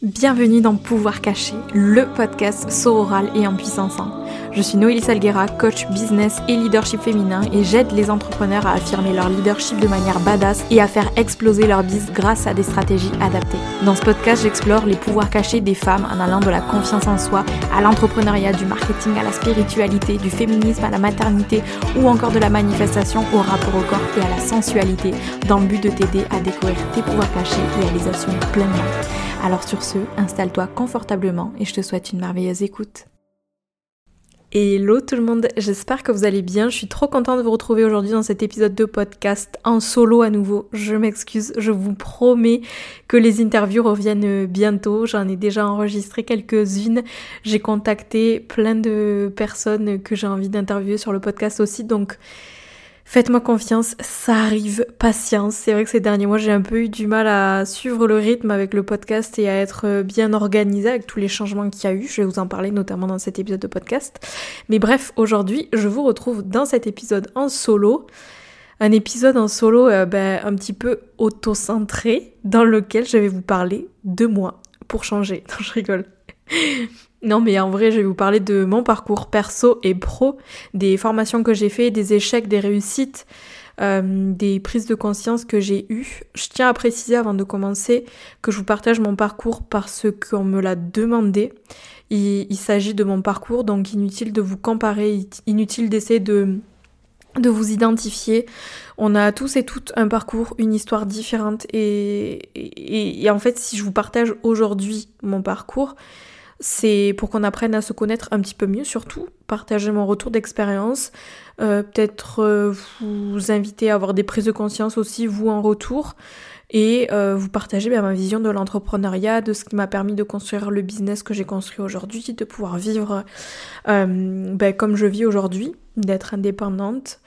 Bienvenue dans Pouvoir Caché, le podcast sororal et en puissance 1. Je suis Noélie Salguera, coach business et leadership féminin et j'aide les entrepreneurs à affirmer leur leadership de manière badass et à faire exploser leur biz grâce à des stratégies adaptées. Dans ce podcast, j'explore les pouvoirs cachés des femmes en allant de la confiance en soi à l'entrepreneuriat, du marketing à la spiritualité, du féminisme à la maternité ou encore de la manifestation au rapport au corps et à la sensualité dans le but de t'aider à découvrir tes pouvoirs cachés et à les assumer pleinement. Alors sur ce, installe-toi confortablement et je te souhaite une merveilleuse écoute. Hello tout le monde, j'espère que vous allez bien. Je suis trop contente de vous retrouver aujourd'hui dans cet épisode de podcast en solo à nouveau. Je m'excuse, je vous promets que les interviews reviennent bientôt. J'en ai déjà enregistré quelques-unes. J'ai contacté plein de personnes que j'ai envie d'interviewer sur le podcast aussi. Donc Faites-moi confiance, ça arrive, patience. C'est vrai que ces derniers mois, j'ai un peu eu du mal à suivre le rythme avec le podcast et à être euh, bien organisé avec tous les changements qu'il y a eu. Je vais vous en parler notamment dans cet épisode de podcast. Mais bref, aujourd'hui, je vous retrouve dans cet épisode en solo. Un épisode en solo euh, ben, un petit peu auto-centré dans lequel je vais vous parler de moi pour changer. Non, je rigole. Non, mais en vrai, je vais vous parler de mon parcours perso et pro, des formations que j'ai fait, des échecs, des réussites, euh, des prises de conscience que j'ai eues. Je tiens à préciser avant de commencer que je vous partage mon parcours parce qu'on me l'a demandé. Il, s'agit de mon parcours, donc inutile de vous comparer, inutile d'essayer de vous identifier. On a tous et toutes un parcours, une histoire différente et en fait si je vous partage aujourd'hui mon parcours, c'est pour qu'on apprenne à se connaître un petit peu mieux surtout, partager mon retour d'expérience, euh, peut-être euh, vous inviter à avoir des prises de conscience aussi, vous en retour, et euh, vous partager ma vision de l'entrepreneuriat, de ce qui m'a permis de construire le business que j'ai construit aujourd'hui, de pouvoir vivre ben, comme je vis aujourd'hui, d'être indépendante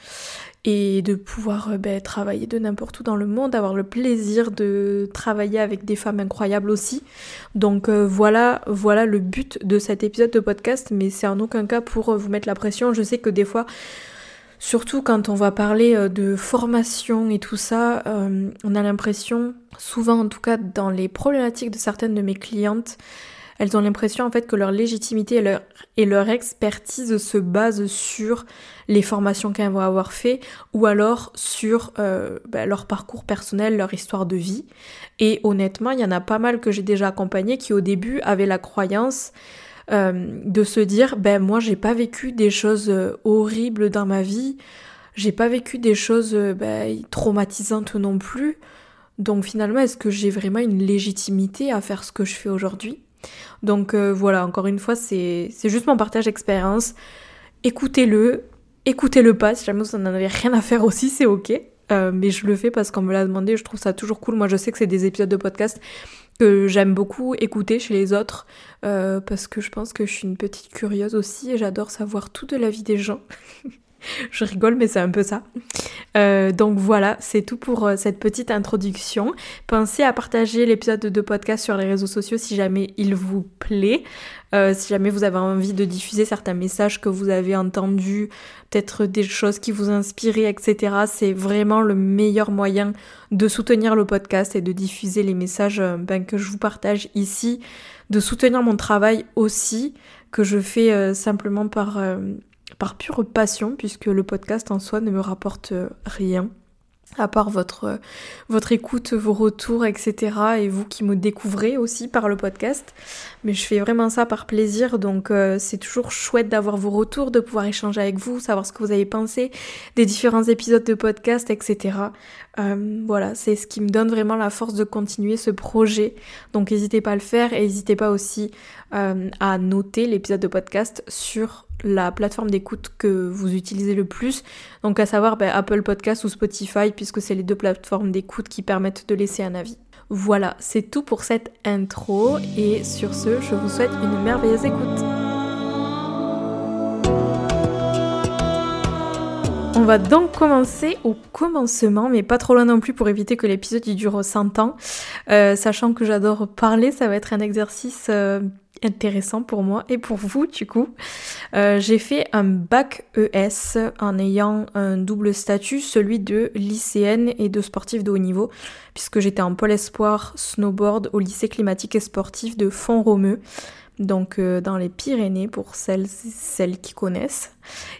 et de pouvoir euh, ben, travailler de n'importe où dans le monde, avoir le plaisir de travailler avec des femmes incroyables aussi. Donc euh, voilà, voilà le but de cet épisode de podcast, mais c'est en aucun cas pour euh, vous mettre la pression. Je sais que des fois, surtout quand on va parler de formation et tout ça, on a l'impression, souvent en tout cas dans les problématiques de certaines de mes clientes, elles ont l'impression en fait que leur légitimité et leur, expertise se basent sur les formations qu'elles vont avoir fait ou alors sur euh, bah, leur parcours personnel, leur histoire de vie. Et honnêtement, il y en a pas mal que j'ai déjà accompagné qui au début avaient la croyance euh, de se dire ben moi j'ai pas vécu des choses euh, horribles dans ma vie, j'ai pas vécu des choses ben, traumatisantes non plus. Donc finalement, est-ce que j'ai vraiment une légitimité à faire ce que je fais aujourd'hui? Donc euh, voilà, encore une fois, c'est juste mon partage d'expérience. Écoutez-le, écoutez-le pas, si jamais vous n'en avez rien à faire aussi, c'est ok. Euh, mais je le fais parce qu'on me l'a demandé, je trouve ça toujours cool. Moi, je sais que c'est des épisodes de podcast que j'aime beaucoup écouter chez les autres euh, parce que je pense que je suis une petite curieuse aussi et j'adore savoir tout de la vie des gens. je rigole, mais c'est un peu ça. Euh, donc voilà, c'est tout pour euh, cette petite introduction. Pensez à partager l'épisode de podcast sur les réseaux sociaux si jamais il vous plaît. Euh, si jamais vous avez envie de diffuser certains messages que vous avez entendus, peut-être des choses qui vous inspirent, etc. C'est vraiment le meilleur moyen de soutenir le podcast et de diffuser les messages ben, que je vous partage ici, de soutenir mon travail aussi, que je fais simplement par par pure passion, puisque le podcast en soi ne me rapporte rien à part votre, votre écoute, vos retours, etc. Et vous qui me découvrez aussi par le podcast. Mais je fais vraiment ça par plaisir, donc euh, c'est toujours chouette d'avoir vos retours, de pouvoir échanger avec vous, savoir ce que vous avez pensé des différents épisodes de podcast, etc. Euh, voilà, c'est ce qui me donne vraiment la force de continuer ce projet. Donc n'hésitez pas à le faire et n'hésitez pas aussi euh, à noter l'épisode de podcast sur la plateforme d'écoute que vous utilisez le plus, donc à savoir ben, Apple Podcast ou Spotify, puisque c'est les deux plateformes d'écoute qui permettent de laisser un avis. Voilà, c'est tout pour cette intro, et sur ce, je vous souhaite une merveilleuse écoute. On va donc commencer au commencement, mais pas trop loin non plus pour éviter que l'épisode dure 100 ans. Euh, sachant que j'adore parler, ça va être un exercice euh, intéressant pour moi et pour vous du coup. Euh, j'ai fait un bac ES en ayant un double statut, celui de lycéenne et de sportif de haut niveau, puisque j'étais en pôle espoir snowboard au lycée climatique et sportif de Font-Romeu donc euh, dans les Pyrénées pour celles, celles qui connaissent.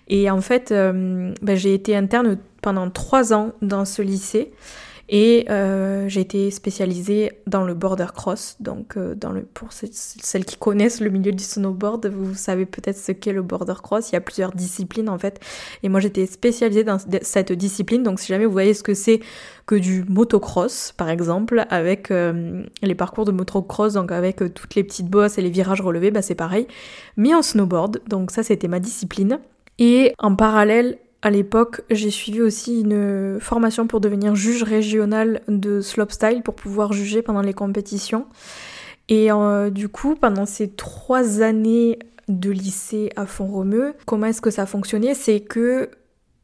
Et en fait, euh, ben, j'ai été interne pendant trois ans dans ce lycée. Et euh, j'ai été spécialisée dans le border cross. Donc, euh, dans le, pour celles qui connaissent le milieu du snowboard, vous savez peut-être ce qu'est le border cross. Il y a plusieurs disciplines en fait. Et moi, j'étais spécialisée dans cette discipline. Donc, si jamais vous voyez ce que c'est que du motocross, par exemple, avec euh, les parcours de motocross, donc avec toutes les petites bosses et les virages relevés, bah, c'est pareil. Mais en snowboard. Donc, ça, c'était ma discipline. Et en parallèle, à l'époque, j'ai suivi aussi une formation pour devenir juge régional de slopestyle pour pouvoir juger pendant les compétitions. Et euh, du coup, pendant ces trois années de lycée à Font-Romeu, comment est-ce que ça fonctionnait C'est que,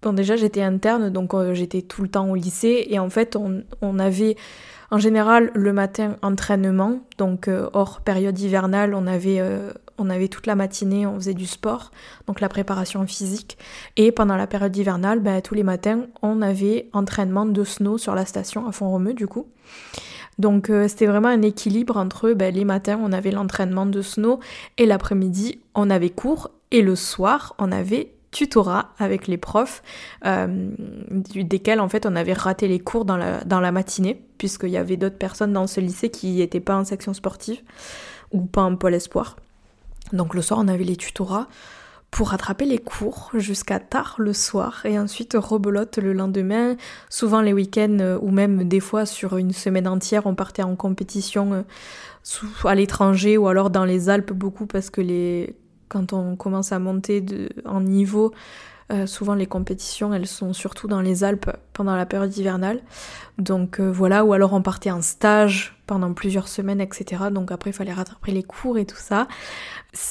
bon déjà j'étais interne, donc euh, j'étais tout le temps au lycée, et en fait on, avait en général le matin entraînement, donc euh, hors période hivernale, on avait on avait toute la matinée, on faisait du sport, donc la préparation physique. Et pendant la période hivernale, ben, tous les matins, on avait entraînement de snow sur la station à Font-Romeu, du coup. Donc euh, c'était vraiment un équilibre entre ben, les matins, on avait l'entraînement de snow, et l'après-midi, on avait cours, et le soir, on avait tutorat avec les profs, euh, desquels en fait on avait raté les cours dans la, dans la matinée, puisqu'il y avait d'autres personnes dans ce lycée qui n'étaient pas en section sportive ou pas en pôle espoir. Donc le soir, on avait les tutorats pour rattraper les cours jusqu'à tard le soir et ensuite rebelote le lendemain. Souvent les week-ends euh, ou même des fois sur une semaine entière, on partait en compétition euh, à l'étranger ou alors dans les Alpes beaucoup parce que les quand on commence à monter en niveau, euh, souvent les compétitions, elles sont surtout dans les Alpes pendant la période hivernale. Donc voilà, ou alors on partait en stage pendant plusieurs semaines, etc. Donc après, il fallait rattraper les cours et tout ça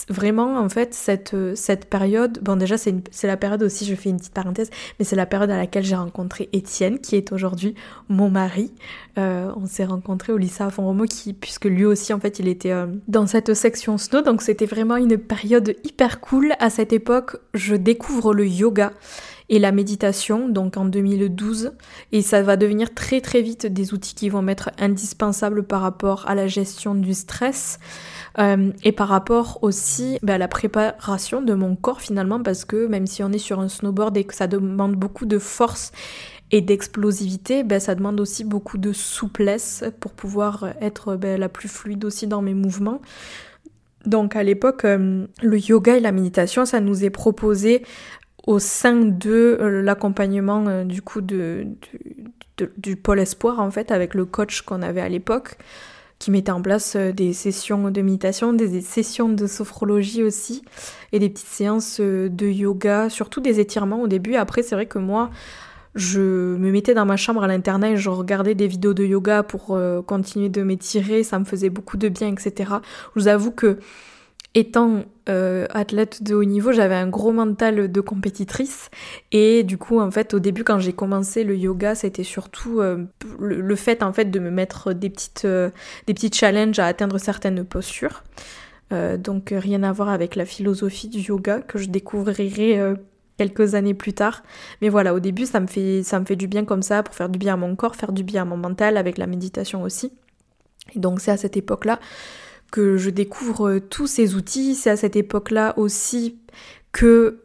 vraiment, en fait, cette, euh, cette période, bon déjà c'est la période aussi, je fais une petite parenthèse, mais c'est la période à laquelle j'ai rencontré Étienne, qui est aujourd'hui mon mari. Euh, on s'est rencontré au lycée à font qui, puisque lui aussi, en fait, il était euh, dans cette section snow, donc c'était vraiment une période hyper cool. À cette époque, je découvre le yoga et la méditation, donc en 2012. Et ça va devenir très très vite des outils qui vont être indispensables par rapport à la gestion du stress. Euh, et par rapport aussi à la préparation de mon corps finalement, parce que même si on est sur un snowboard et que ça demande beaucoup de force et d'explosivité, bah, ça demande aussi beaucoup de souplesse pour pouvoir être bah, la plus fluide aussi dans mes mouvements. Donc à l'époque, euh, le yoga et la méditation, ça nous est proposé au sein de euh, l'accompagnement du coup de, du pôle espoir en fait avec le coach qu'on avait à l'époque qui mettait en place euh, des sessions de méditation, des sessions de sophrologie aussi, et des petites séances euh, de yoga, surtout des étirements au début. Après, c'est vrai que moi, je me mettais dans ma chambre à l'internat et je regardais des vidéos de yoga pour euh, continuer de m'étirer, ça me faisait beaucoup de bien, etc. Je vous avoue que étant euh, athlète de haut niveau, j'avais un gros mental de compétitrice et du coup en fait au début quand j'ai commencé le yoga, c'était surtout euh, le, fait en fait de me mettre des petites euh, des petits challenges à atteindre certaines postures. donc rien à voir avec la philosophie du yoga que je découvrirai quelques années plus tard. Mais voilà, au début ça me fait ça me fait du bien comme ça pour faire du bien à mon corps, faire du bien à mon mental avec la méditation aussi. Et donc c'est à cette époque-là que je découvre euh, tous ces outils. C'est à cette époque-là aussi que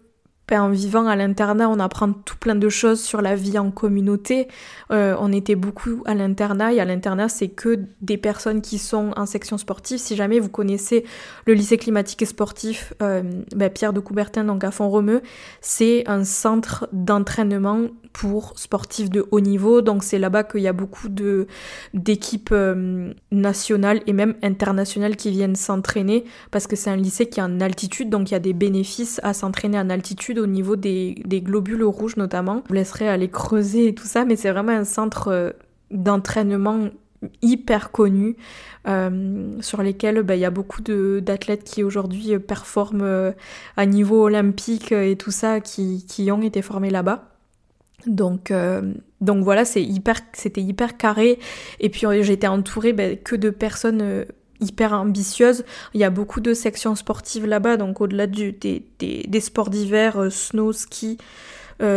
ben, en vivant à l'internat, on apprend tout plein de choses sur la vie en communauté. Euh, on était beaucoup à l'internat et à l'internat, c'est que des personnes qui sont en section sportive. Si jamais vous connaissez le lycée climatique et sportif euh, ben, Pierre de Coubertin, donc à Font-Romeu, c'est un centre d'entraînement pour sportifs de haut niveau. Donc c'est là-bas qu'il y a beaucoup d'équipes euh, nationales et même internationales qui viennent s'entraîner parce que c'est un lycée qui est en altitude, donc il y a des bénéfices à s'entraîner en altitude au niveau des, globules rouges notamment. Je vous laisserai aller creuser et tout ça, mais c'est vraiment un centre euh, d'entraînement hyper connu euh, sur lesquels bah, il y a beaucoup d'athlètes qui aujourd'hui performent à niveau olympique et tout ça qui ont été formés là-bas. Donc, euh, donc voilà, c'était hyper carré. Et puis euh, j'étais entourée ben, que de personnes euh, hyper ambitieuse. Il y a beaucoup de sections sportives là-bas, donc au-delà des, sports d'hiver, snow, ski,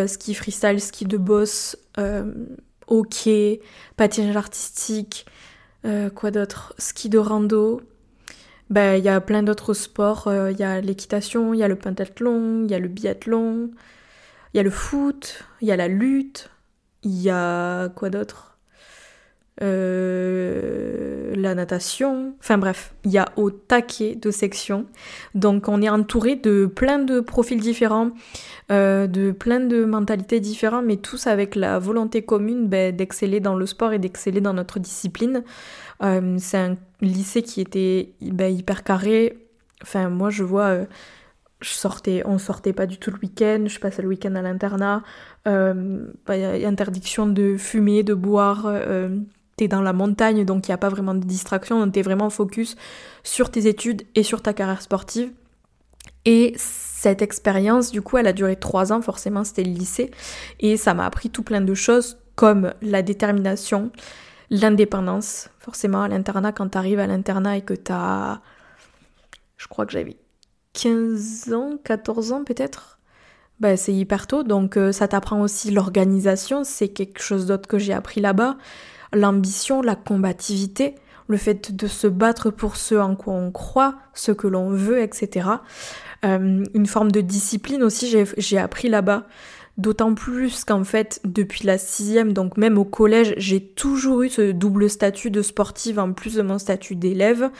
ski freestyle, ski de boss, hockey, patinage artistique, quoi d'autre, ski de rando, ben, il y a plein d'autres sports. Il y a l'équitation, il y a le pentathlon, il y a le biathlon, il y a le foot, il y a la lutte, il y a quoi d'autre? Euh, La natation. Enfin bref, il y a au taquet de sections. Donc on est entouré de plein de profils différents, euh, de plein de mentalités différentes, mais tous avec la volonté commune ben, d'exceller dans le sport et d'exceller dans notre discipline. Euh, c'est un lycée qui était bah, hyper carré. Enfin, moi, je vois, je sortais, on sortait pas du tout le week-end. Je passais le week-end à l'internat. Euh, bah, interdiction de fumer, de boire. t'es dans la montagne, donc il n'y a pas vraiment de distraction. T'es vraiment focus sur tes études et sur ta carrière sportive. Et cette expérience, du coup, elle a duré trois ans, forcément, c'était le lycée. Et ça m'a appris tout plein de choses, comme la détermination, l'indépendance. Forcément, à l'internat, quand tu arrives à l'internat et que tu as. Je crois que j'avais 15 ans, 14 ans peut-être. Bah, c'est hyper tôt, donc euh, ça t'apprend aussi l'organisation, c'est quelque chose d'autre que j'ai appris là-bas. L'ambition, la combativité, le fait de se battre pour ce en quoi on croit, ce que l'on veut, etc. Euh, une forme de discipline aussi, j'ai appris là-bas. D'autant plus qu'en fait, depuis la sixième, donc même au collège, j'ai toujours eu ce double statut de sportive en plus de mon statut d'élève,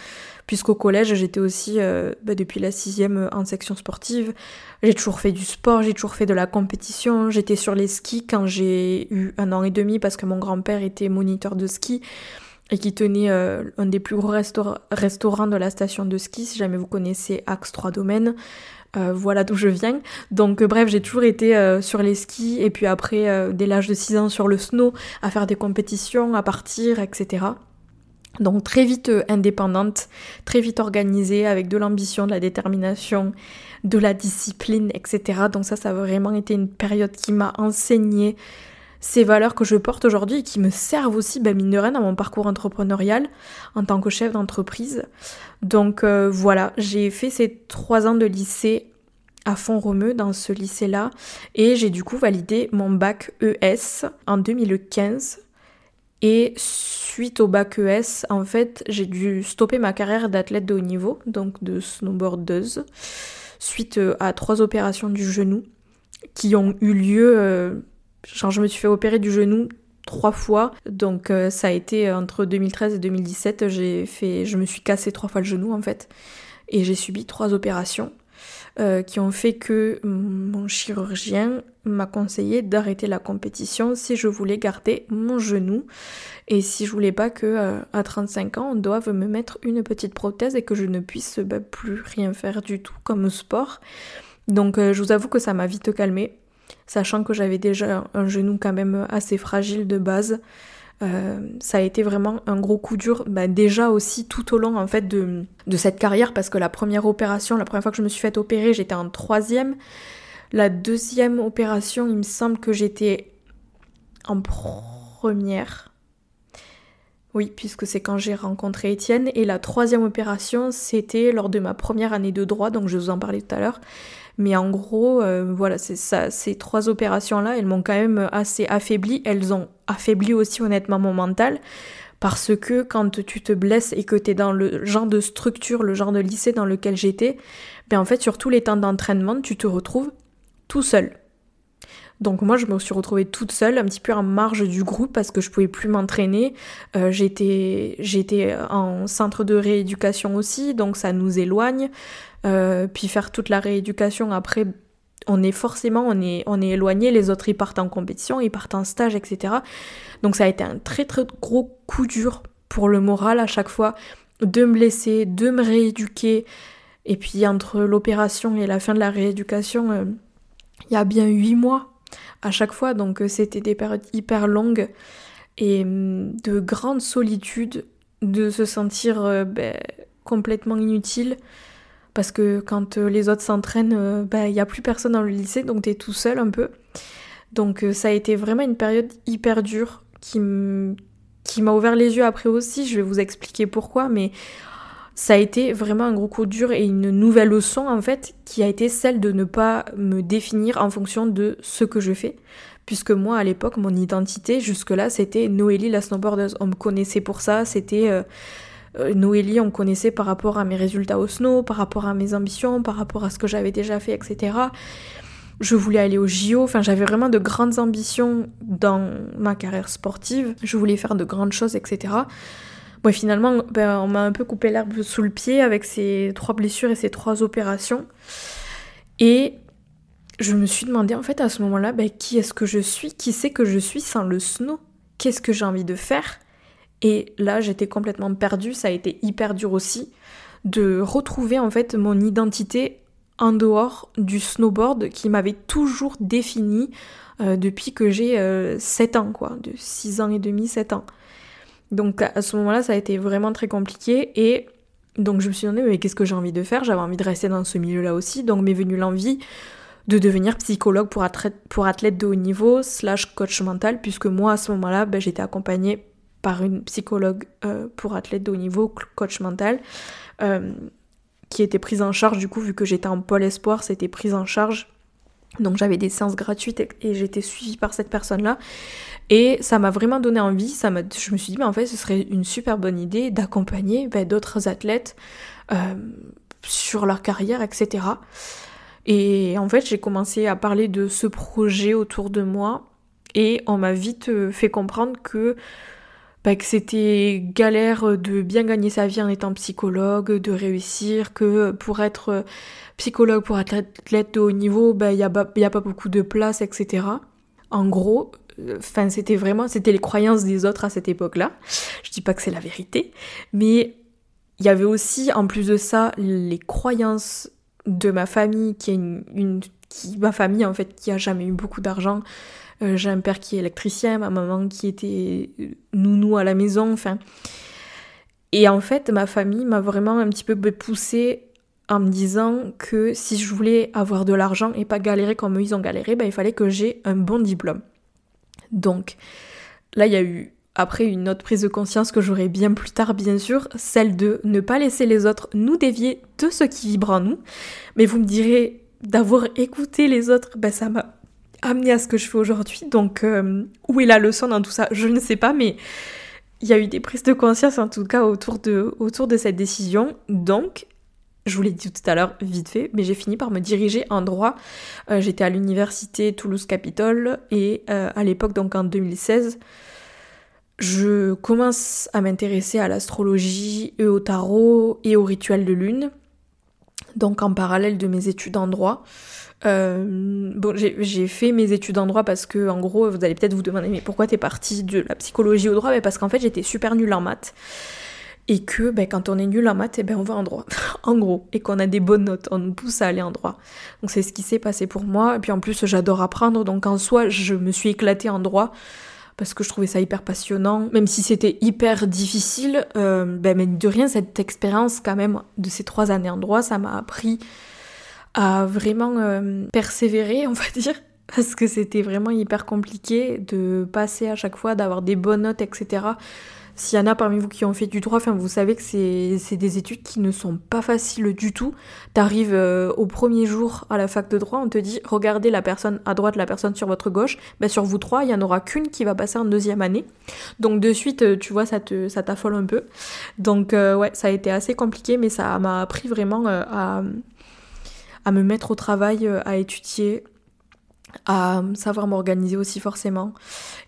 puisqu'au collège, j'étais aussi, euh, bah, depuis la sixième, en section sportive. J'ai toujours fait du sport, j'ai toujours fait de la compétition, j'étais sur les skis quand j'ai eu un an et demi, parce que mon grand-père était moniteur de ski et qui tenait euh, un des plus gros restaurants de la station de ski, si jamais vous connaissez Axe 3 Domaines. Euh, voilà d'où je viens. Donc euh, bref, j'ai toujours été euh, sur les skis et puis après, dès l'âge de 6 ans, sur le snow, à faire des compétitions, à partir, etc. Donc très vite indépendante, très vite organisée, avec de l'ambition, de la détermination, de la discipline, etc. Donc ça, ça a vraiment été une période qui m'a enseigné ces valeurs que je porte aujourd'hui et qui me servent aussi, ben, mine de rien, dans mon parcours entrepreneurial en tant que chef d'entreprise. Donc euh, voilà, j'ai fait ces trois ans de lycée à Font-Romeu dans ce lycée-là et j'ai du coup validé mon bac ES en 2015 et suite au bac ES, en fait, j'ai dû stopper ma carrière d'athlète de haut niveau, donc de snowboardeuse, suite euh, à trois opérations du genou qui ont eu lieu euh, Je me suis fait opérer du genou trois fois. Donc euh, ça a été euh, entre 2013 et 2017, j'ai fait je me suis cassé trois fois le genou en fait et j'ai subi trois opérations euh, qui ont fait que mon chirurgien m'a conseillé d'arrêter la compétition si je voulais garder mon genou et si je voulais pas que à 35 ans on doive me mettre une petite prothèse et que je ne puisse bah, plus rien faire du tout comme sport. Donc je vous avoue que ça m'a vite calmé sachant que j'avais déjà un genou quand même assez fragile de base. Euh, ça a été vraiment un gros coup dur, bah, déjà aussi tout au long de, cette carrière, parce que la première opération, la première fois que je me suis fait opérer, j'étais en troisième. La deuxième opération, il me semble que j'étais en première. Oui, puisque c'est quand j'ai rencontré Étienne. Et la troisième opération, c'était lors de ma première année de droit, donc je vous en parlais tout à l'heure. Mais en gros, euh, voilà, ces trois opérations-là, elles m'ont quand même assez affaibli. Elles ont affaibli aussi honnêtement mon mental. Parce que quand tu te blesses et que tu es dans le genre de structure, le genre de lycée dans lequel j'étais, ben en fait, sur tous les temps d'entraînement, tu te retrouves tout seul. Donc moi je me suis retrouvée toute seule, un petit peu en marge du groupe parce que je pouvais plus m'entraîner. Euh, j'étais j'étais en centre de rééducation aussi, donc ça nous éloigne. Euh, puis faire toute la rééducation après, on est forcément on est on est éloigné. Les autres ils partent en compétition, ils partent en stage, etc. Donc ça a été un très très gros coup dur pour le moral à chaque fois de me blesser, de me rééduquer. Et puis entre l'opération et la fin de la rééducation, euh, il y a bien huit mois à chaque fois, donc euh, c'était des périodes hyper longues et hum, de grande solitude, de se sentir euh, ben, complètement inutile. Parce que quand euh, les autres s'entraînent, ben, il n'y a plus personne dans le lycée, donc tu es tout seul un peu. Donc ça a été vraiment une période hyper dure qui m'a ouvert les yeux après aussi. Je vais vous expliquer pourquoi, mais ça a été vraiment un gros coup dur et une nouvelle leçon en fait qui a été celle de ne pas me définir en fonction de ce que je fais. Puisque moi à l'époque mon identité jusque-là c'était Noélie la snowboardeuse. On me connaissait pour ça, c'était euh, euh, Noélie, on me connaissait par rapport à mes résultats au snow, par rapport à mes ambitions, par rapport à ce que j'avais déjà fait, etc. Je voulais aller au JO, enfin j'avais vraiment de grandes ambitions dans ma carrière sportive, je voulais faire de grandes choses, etc. Finalement, ben, on m'a un peu coupé l'herbe sous le pied avec ces trois blessures et ces trois opérations. Et je me suis demandé en fait à ce moment-là, ben, qui est-ce que je suis? Qui c'est que je suis sans le snow? Qu'est-ce que j'ai envie de faire? Et là, j'étais complètement perdue. Ça a été hyper dur aussi de retrouver en fait mon identité en dehors du snowboard qui m'avait toujours défini euh, depuis que j'ai 7 euh, ans, quoi, de 6 ans et demi, 7 ans. Donc à ce moment-là, ça a été vraiment très compliqué et donc je me suis demandé mais qu'est-ce que j'ai envie de faire? J'avais envie de rester dans ce milieu-là aussi, donc m'est venue l'envie de devenir psychologue pour, athlète, de haut niveau slash coach mental puisque moi à ce moment-là ben, j'étais accompagnée par une psychologue euh, pour athlète de haut niveau, coach mental, euh, qui était prise en charge du coup vu que j'étais en pôle espoir, c'était prise en charge. Donc j'avais des séances gratuites et j'étais suivie par cette personne-là. Et ça m'a vraiment donné envie, ça je me suis dit, mais en fait, ce serait une super bonne idée d'accompagner ben, d'autres athlètes euh, sur leur carrière, etc. Et en fait, j'ai commencé à parler de ce projet autour de moi et on m'a vite euh, fait comprendre que, ben, que c'était galère de bien gagner sa vie en étant psychologue, de réussir, que pour être psychologue, pour être athlète de haut niveau, ben, il n'y a, a pas beaucoup de place, etc. En gros, Enfin, c'était vraiment, c'était les croyances des autres à cette époque-là. Je dis pas que c'est la vérité, mais il y avait aussi, en plus de ça, les croyances de ma famille, qui est une, qui, ma famille en fait, qui a jamais eu beaucoup d'argent. Euh, j'ai un père qui est électricien, ma maman qui était nounou à la maison, enfin. Et en fait, ma famille m'a vraiment un petit peu poussée en me disant que si je voulais avoir de l'argent et pas galérer comme eux ils ont galéré, ben, il fallait que j'ai un bon diplôme. Donc là, il y a eu après une autre prise de conscience que j'aurai bien plus tard, bien sûr, celle de ne pas laisser les autres nous dévier de ce qui vibre en nous. Mais vous me direz, d'avoir écouté les autres, ben ça m'a amené à ce que je fais aujourd'hui. Donc euh, où est la leçon dans tout ça? Je ne sais pas, mais il y a eu des prises de conscience en tout cas autour de, autour de cette décision. Donc je vous l'ai dit tout à l'heure, vite fait, mais j'ai fini par me diriger en droit. Euh, j'étais à l'université Toulouse-Capitole et euh, à l'époque, donc en 2016, je commence à m'intéresser à l'astrologie et au tarot et au rituel de lune. Donc en parallèle de mes études en droit. Euh, bon, j'ai fait mes études en droit parce que, en gros, vous allez peut-être vous demander, mais pourquoi t'es partie de la psychologie au droit? Mais Parce qu'en fait, j'étais super nulle en maths. Et que ben, quand on est nul en maths, eh ben, on va en droit, en gros, et qu'on a des bonnes notes, on nous pousse à aller en droit. Donc c'est ce qui s'est passé pour moi, et puis en plus j'adore apprendre, donc en soi je me suis éclatée en droit, parce que je trouvais ça hyper passionnant, même si c'était hyper difficile, euh, ben, mais de rien, cette expérience quand même de ces trois années en droit, ça m'a appris à vraiment euh, persévérer, on va dire, parce que c'était vraiment hyper compliqué de passer à chaque fois, d'avoir des bonnes notes, etc. S'il y en a parmi vous qui ont fait du droit, enfin, vous savez que c'est des études qui ne sont pas faciles du tout. T'arrives euh, au premier jour à la fac de droit, on te dit regardez la personne à droite, la personne sur votre gauche. Ben, sur vous trois, il n'y en aura qu'une qui va passer en deuxième année. Donc de suite, euh, tu vois, ça te ça t'affole un peu. Donc ouais, ça a été assez compliqué, mais ça m'a appris vraiment à, à me mettre au travail, à étudier, à savoir m'organiser aussi forcément.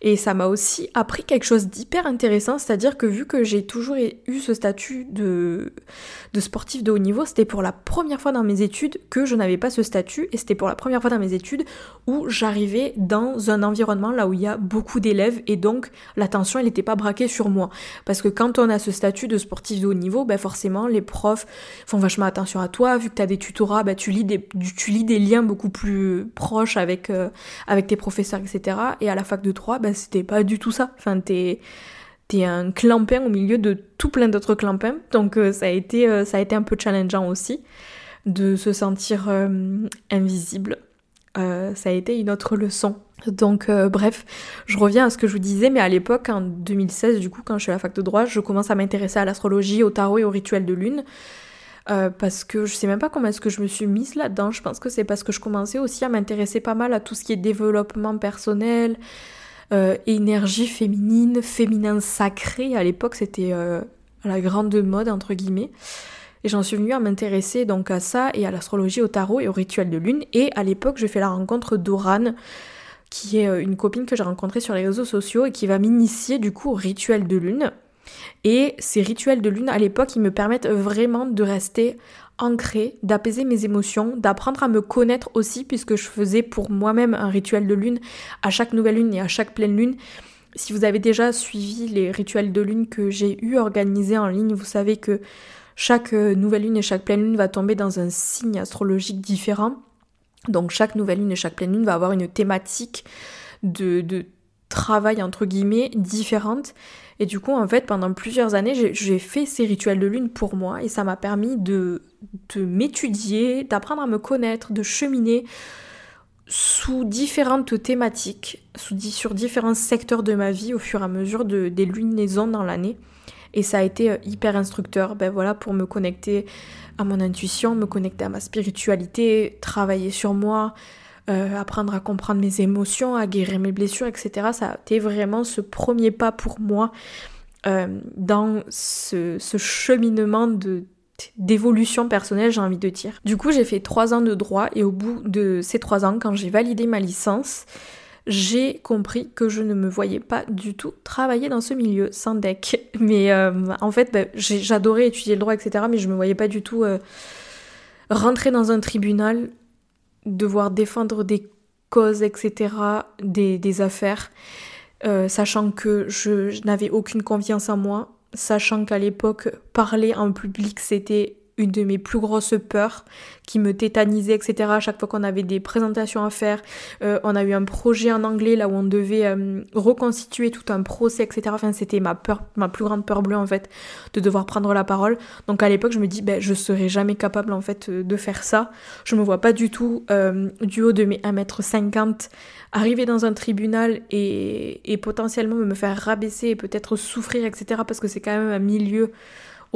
Et ça m'a aussi appris quelque chose d'hyper intéressant, c'est-à-dire que vu que j'ai toujours eu ce statut de, de sportif de haut niveau, c'était pour la première fois dans mes études que je n'avais pas ce statut, et c'était pour la première fois dans mes études où j'arrivais dans un environnement là où il y a beaucoup d'élèves, et donc l'attention elle n'était pas braquée sur moi. Parce que quand on a ce statut de sportif de haut niveau, ben forcément les profs font vachement attention à toi, vu que tu as des tutorats, ben tu, lis des, tu lis des liens beaucoup plus proches avec... Euh, avec tes professeurs, etc. Et à la fac de 3, bah, c'était pas du tout ça. Enfin, t'es t'es un clampin au milieu de tout plein d'autres clampins. Donc euh, ça, a été, euh, ça a été un peu challengeant aussi de se sentir invisible. ça a été une autre leçon. Donc bref, je reviens à ce que je vous disais, mais à l'époque, en 2016, du coup, quand je suis à la fac de droit, je commence à m'intéresser à l'astrologie, au tarot et au rituel de lune. Euh, parce que je sais même pas comment est-ce que je me suis mise là-dedans. Je pense que c'est parce que je commençais aussi à m'intéresser pas mal à tout ce qui est développement personnel, euh, énergie féminine, féminin sacré. À l'époque, c'était euh, la grande mode entre guillemets. Et j'en suis venue à m'intéresser donc à ça et à l'astrologie, au tarot et au rituel de lune. Et à l'époque, je fais la rencontre d'Oran, qui est une copine que j'ai rencontrée sur les réseaux sociaux et qui va m'initier du coup au rituel de lune. Et ces rituels de lune à l'époque, ils me permettent vraiment de rester ancrée, d'apaiser mes émotions, d'apprendre à me connaître aussi, puisque je faisais pour moi-même un rituel de lune à chaque nouvelle lune et à chaque pleine lune. Si vous avez déjà suivi les rituels de lune que j'ai eu organisés en ligne, vous savez que chaque euh, nouvelle lune et chaque pleine lune va tomber dans un signe astrologique différent. Donc chaque nouvelle lune et chaque pleine lune va avoir une thématique de, de travail entre guillemets différente. Et du coup, en fait, pendant plusieurs années, j'ai fait ces rituels de lune pour moi et ça m'a permis de, de m'étudier, d'apprendre à me connaître, de cheminer sous différentes thématiques, sous, sur différents secteurs de ma vie au fur et à mesure de, des lunaisons dans l'année. Et ça a été euh, hyper instructeur, ben voilà, pour me connecter à mon intuition, me connecter à ma spiritualité, travailler sur moi, euh, apprendre à comprendre mes émotions, à guérir mes blessures, etc. Ça a été vraiment ce premier pas pour moi euh, dans ce, cheminement de d'évolution personnelle, j'ai envie de dire. Du coup, j'ai fait trois ans de droit et au bout de ces trois ans, quand j'ai validé ma licence, j'ai compris que je ne me voyais pas du tout travailler dans ce milieu sans deck. Mais euh, en fait, ben, j'adorais étudier le droit, etc. Mais je me voyais pas du tout rentrer dans un tribunal devoir défendre des causes, etc., des, affaires, euh, sachant que je n'avais aucune confiance en moi, sachant qu'à l'époque, parler en public, c'était une de mes plus grosses peurs qui me tétanisait, etc. À chaque fois qu'on avait des présentations à faire, euh, on a eu un projet en anglais là où on devait euh, reconstituer tout un procès, etc. Enfin, c'était ma peur, ma plus grande peur bleue en fait, de devoir prendre la parole. Donc à l'époque, je me dis, ben, je serais jamais capable en fait euh, de faire ça. Je me vois pas du tout du haut de mes 1m50 arriver dans un tribunal et, et potentiellement me faire rabaisser et peut-être souffrir, etc. Parce que c'est quand même un milieu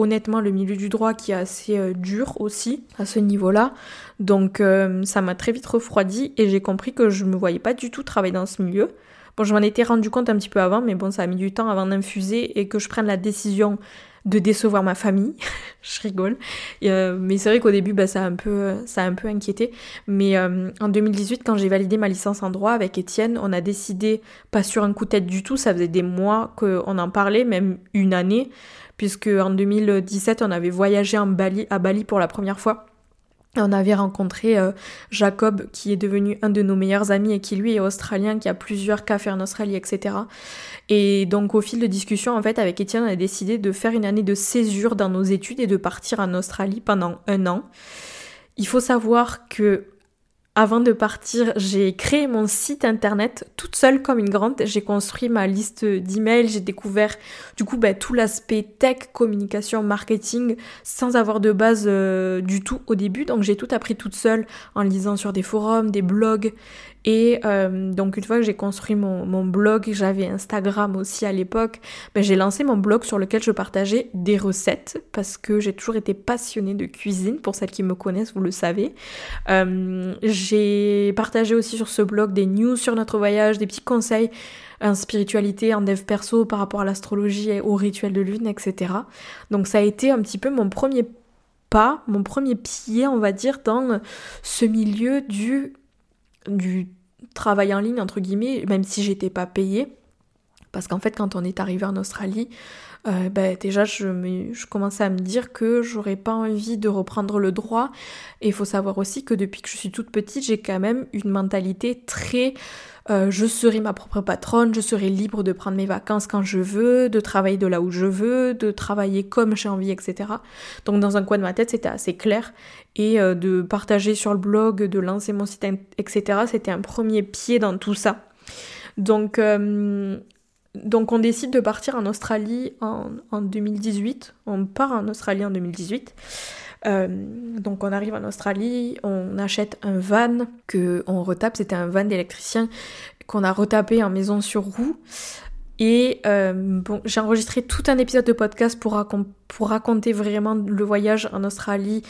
honnêtement le milieu du droit qui est assez euh, dur aussi à ce niveau-là. Donc euh, ça m'a très vite refroidi et j'ai compris que je me voyais pas du tout travailler dans ce milieu. Bon, je m'en étais rendu compte un petit peu avant, mais bon, ça a mis du temps avant d'infuser et que je prenne la décision de décevoir ma famille. je rigole. Euh, mais c'est vrai qu'au début, bah, ça, a un peu, ça a un peu inquiété. Mais en 2018, quand j'ai validé ma licence en droit avec Étienne, on a décidé, pas sur un coup de tête du tout, ça faisait des mois qu'on en parlait, même une année, puisque en 2017 on avait voyagé à Bali pour la première fois. On avait rencontré euh, Jacob qui est devenu un de nos meilleurs amis et qui lui est australien, qui a plusieurs cafés en Australie, etc. Et donc au fil de discussion, en fait, avec Étienne, on a décidé de faire une année de césure dans nos études et de partir en Australie pendant un an. Il faut savoir que avant de partir, j'ai créé mon site internet toute seule comme une grande. J'ai construit ma liste d'emails, j'ai découvert du coup bah, tout l'aspect tech, communication, marketing sans avoir de base euh, du tout au début. Donc j'ai tout appris toute seule en lisant sur des forums, des blogs, et euh, donc une fois que j'ai construit mon, blog, j'avais Instagram aussi à l'époque, ben, j'ai lancé mon blog sur lequel je partageais des recettes parce que j'ai toujours été passionnée de cuisine, pour celles qui me connaissent, vous le savez. Euh, j'ai partagé aussi sur ce blog des news sur notre voyage, des petits conseils en spiritualité, en dev perso par rapport à l'astrologie et au rituel de lune, etc. Donc ça a été un petit peu mon premier pas, mon premier pied, on va dire, dans ce milieu du du travail en ligne, entre guillemets, même si j'étais pas payée. Parce qu'en fait, quand on est arrivé en Australie, euh, ben, déjà, je, me, je commençais à me dire que j'aurais pas envie de reprendre le droit. Et il faut savoir aussi que depuis que je suis toute petite, j'ai quand même une mentalité très euh, je serai ma propre patronne, je serai libre de prendre mes vacances quand je veux, de travailler de là où je veux, de travailler comme j'ai envie, etc. Donc dans un coin de ma tête, c'était assez clair. Et euh, de partager sur le blog, de lancer mon site, etc., c'était un premier pied dans tout ça. Donc, euh, donc on décide de partir en Australie en, en 2018. On part en Australie en 2018. donc on arrive en Australie, on achète un van que on retape, c'était un van d'électricien qu'on a retapé en maison sur roue. Et euh, j'ai enregistré tout un épisode de podcast pour, raconter vraiment le voyage en Australie,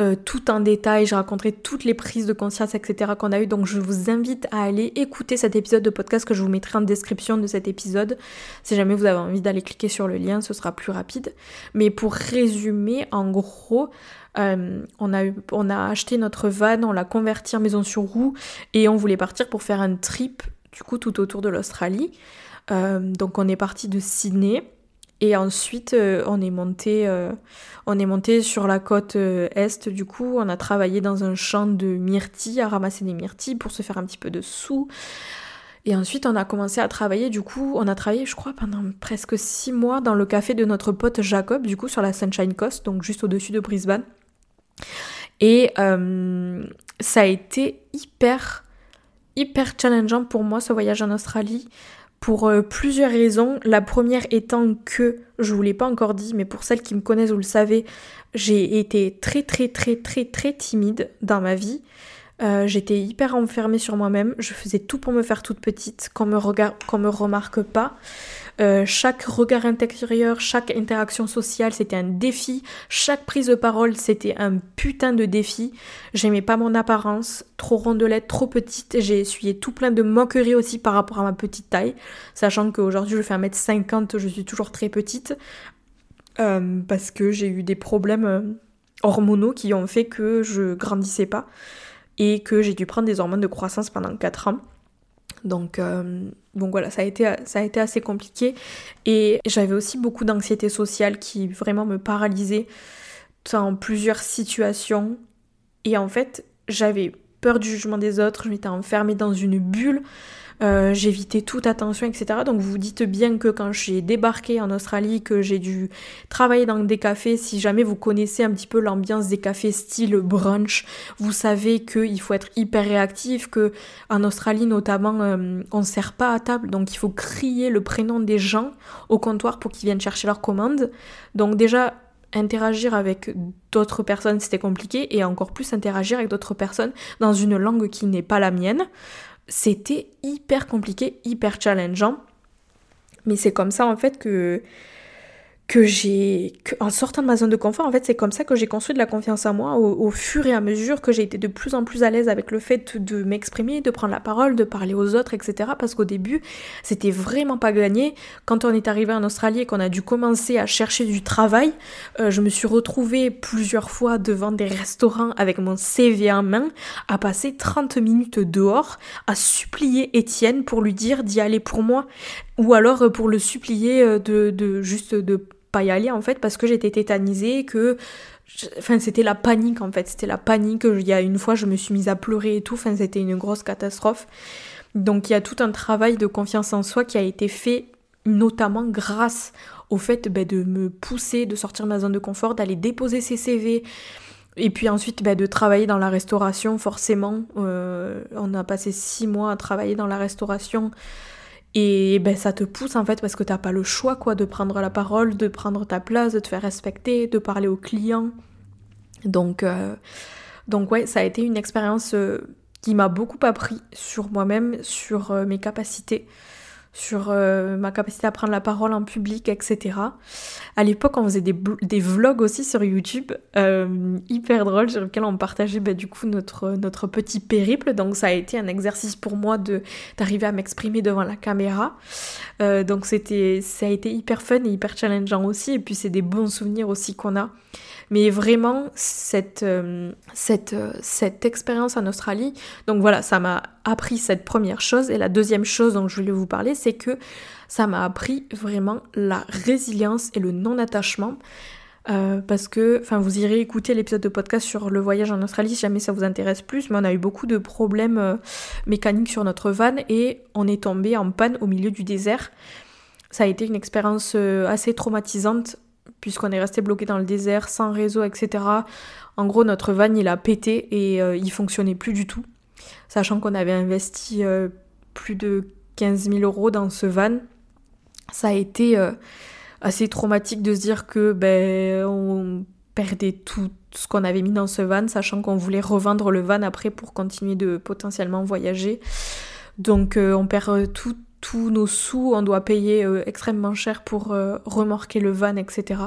euh, tout en détail. J'ai raconté toutes les prises de conscience, etc. qu'on a eues. Donc je vous invite à aller écouter cet épisode de podcast que je vous mettrai en description de cet épisode. Si jamais vous avez envie d'aller cliquer sur le lien, ce sera plus rapide. Mais pour résumer, en gros, euh, on, a on a acheté notre van, on l'a converti en maison sur roue et on voulait partir pour faire un trip du coup tout autour de l'Australie. Euh, donc on est parti de Sydney et ensuite euh, on est monté euh, on est monté sur la côte est. Du coup on a travaillé dans un champ de myrtilles à ramasser des myrtilles pour se faire un petit peu de sous. Et ensuite on a commencé à travailler. Du coup on a travaillé je crois pendant presque six mois dans le café de notre pote Jacob du coup sur la Sunshine Coast donc juste au dessus de Brisbane. Et ça a été hyper hyper challengeant pour moi ce voyage en Australie pour euh, plusieurs raisons. La première étant que, je vous l'ai pas encore dit, mais pour celles qui me connaissent, vous le savez, j'ai été très très très très très timide dans ma vie. Euh, j'étais hyper enfermée sur moi-même, je faisais tout pour me faire toute petite, qu'on me, regarde, qu'on me remarque pas. Euh, chaque regard intérieur, chaque interaction sociale, c'était un défi. Chaque prise de parole, c'était un putain de défi. J'aimais pas mon apparence, trop rondelette, trop petite. J'ai essuyé tout plein de moqueries aussi par rapport à ma petite taille, sachant qu'aujourd'hui je fais 1m50, je suis toujours très petite. Euh, parce que j'ai eu des problèmes euh, hormonaux qui ont fait que je grandissais pas et que j'ai dû prendre des hormones de croissance pendant 4 ans. Donc, euh, donc voilà, ça a, été, ça a été assez compliqué. Et j'avais aussi beaucoup d'anxiété sociale qui vraiment me paralysait dans plusieurs situations. Et en fait, j'avais peur du jugement des autres, je m'étais enfermée dans une bulle. Euh, j'évitais toute attention, etc. Donc vous vous dites bien que quand j'ai débarqué en Australie, que j'ai dû travailler dans des cafés, si jamais vous connaissez un petit peu l'ambiance des cafés style brunch, vous savez qu'il faut être hyper réactif, que en Australie notamment, euh, on ne sert pas à table, donc il faut crier le prénom des gens au comptoir pour qu'ils viennent chercher leur commande. Donc déjà, interagir avec d'autres personnes, c'était compliqué, et encore plus interagir avec d'autres personnes dans une langue qui n'est pas la mienne c'était hyper compliqué, hyper challengeant. Mais c'est comme ça en fait que que j'ai, en sortant de ma zone de confort, en fait, c'est comme ça que j'ai construit de la confiance en moi au, fur et à mesure que j'ai été de plus en plus à l'aise avec le fait de m'exprimer, de prendre la parole, de parler aux autres, etc. Parce qu'au début, c'était vraiment pas gagné. Quand on est arrivé en Australie et qu'on a dû commencer à chercher du travail, euh, je me suis retrouvée plusieurs fois devant des restaurants avec mon CV en main, à passer 30 minutes dehors, à supplier Étienne pour lui dire d'y aller pour moi, ou alors pour le supplier euh, de, de juste de pas y aller en fait parce que j'étais tétanisée, que enfin c'était la panique en fait, c'était la panique. Il y a une fois je me suis mise à pleurer et tout, enfin c'était une grosse catastrophe. Donc il y a tout un travail de confiance en soi qui a été fait notamment grâce au fait ben, de me pousser, de sortir de ma zone de confort, d'aller déposer ses CV. Et puis ensuite ben, de travailler dans la restauration, forcément. Euh, on a passé six mois à travailler dans la restauration. Et ben ça te pousse en fait parce que t'as pas le choix quoi de prendre la parole, de prendre ta place, de te faire respecter, de parler aux clients. Donc, euh, donc ouais, ça a été une expérience euh, qui m'a beaucoup appris sur moi-même, sur euh, mes capacités sur euh, ma capacité à prendre la parole en public, etc. À l'époque, on faisait des, des, vlogs aussi sur YouTube, euh, hyper drôles, sur lesquels on partageait bah, du coup notre, notre petit périple. Donc ça a été un exercice pour moi de d'arriver à m'exprimer devant la caméra. Euh, donc ça a été hyper fun et hyper challengeant aussi. Et puis c'est des bons souvenirs aussi qu'on a. Mais vraiment, cette, euh, cette, euh, cette expérience en Australie, donc voilà, ça m'a appris cette première chose. Et la deuxième chose dont je voulais vous parler, c'est que ça m'a appris vraiment la résilience et le non-attachement. Euh, parce que, enfin, vous irez écouter l'épisode de podcast sur le voyage en Australie si jamais ça vous intéresse plus, mais on a eu beaucoup de problèmes mécaniques sur notre van et on est tombé en panne au milieu du désert. Ça a été une expérience assez traumatisante puisqu'on est resté bloqué dans le désert, sans réseau, etc. En gros, notre van, il a pété et euh, il fonctionnait plus du tout. Sachant qu'on avait investi euh, plus de 15 000 euros dans ce van. Ça a été euh, assez traumatique de se dire que ben, on perdait tout ce qu'on avait mis dans ce van, sachant qu'on voulait revendre le van après pour continuer de potentiellement voyager. Donc euh, on perd tous nos sous, on doit payer extrêmement cher pour remorquer le van, etc.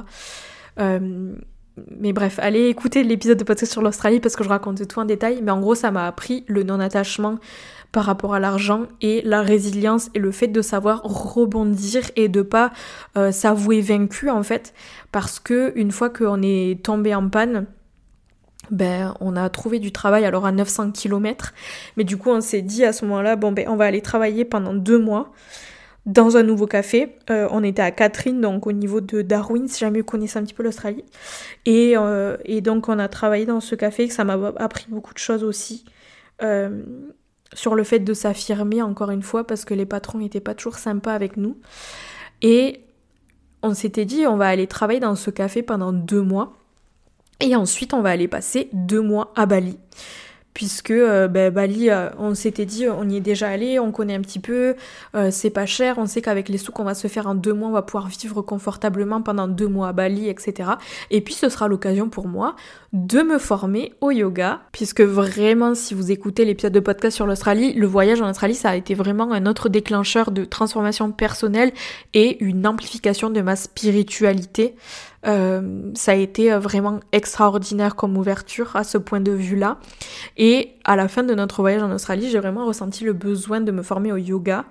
mais bref, allez écouter l'épisode de podcast sur l'Australie parce que je raconte tout en détail. Mais en gros, ça m'a appris le non-attachement par rapport à l'argent et la résilience et le fait de savoir rebondir et de pas euh, s'avouer vaincu en fait parce que une fois qu'on est tombé en panne ben, on a trouvé du travail alors à 900 km mais du coup on s'est dit à ce moment-là bon ben on va aller travailler pendant deux mois dans un nouveau café. Euh, on était à Catherine, donc au niveau de Darwin, si jamais vous connaissez un petit peu l'Australie. Et, euh, donc on a travaillé dans ce café, que ça m'a appris beaucoup de choses aussi sur le fait de s'affirmer encore une fois parce que les patrons n'étaient pas toujours sympas avec nous. Et on s'était dit on va aller travailler dans ce café pendant deux mois et ensuite on va aller passer deux mois à Bali puisque euh, ben, Bali, euh, on s'était dit, on y est déjà allé, on connaît un petit peu, euh, c'est pas cher, on sait qu'avec les sous qu'on va se faire en deux mois, on va pouvoir vivre confortablement pendant deux mois à Bali, etc. Et puis ce sera l'occasion pour moi de me former au yoga, puisque vraiment, si vous écoutez l'épisode de podcast sur l'Australie, le voyage en Australie, ça a été vraiment un autre déclencheur de transformation personnelle et une amplification de ma spiritualité. Euh, ça a été euh, vraiment extraordinaire comme ouverture à ce point de vue-là. Et à la fin de notre voyage en Australie, j'ai vraiment ressenti le besoin de me former au yoga.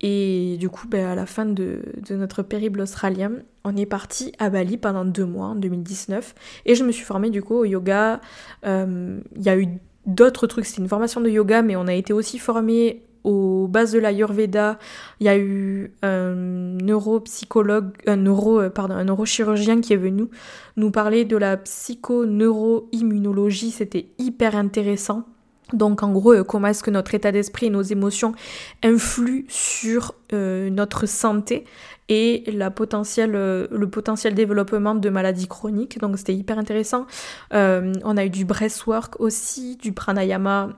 Et du coup, ben, à la fin de, notre périple australien, on est parti à Bali pendant deux mois, en 2019. Et je me suis formée du coup au yoga. Euh, il y a eu d'autres trucs, c'était une formation de yoga, mais on a été aussi formé aux bases de l'Ayurveda, il y a eu un neuropsychologue, un neuro, euh, pardon, un neurochirurgien qui est venu nous parler de la psychoneuroimmunologie, c'était hyper intéressant. Donc en gros, euh, comment est-ce que notre état d'esprit et nos émotions influent sur euh, notre santé et la potentielle, le potentiel développement de maladies chroniques. Donc c'était hyper intéressant. on a eu du breathwork aussi, du pranayama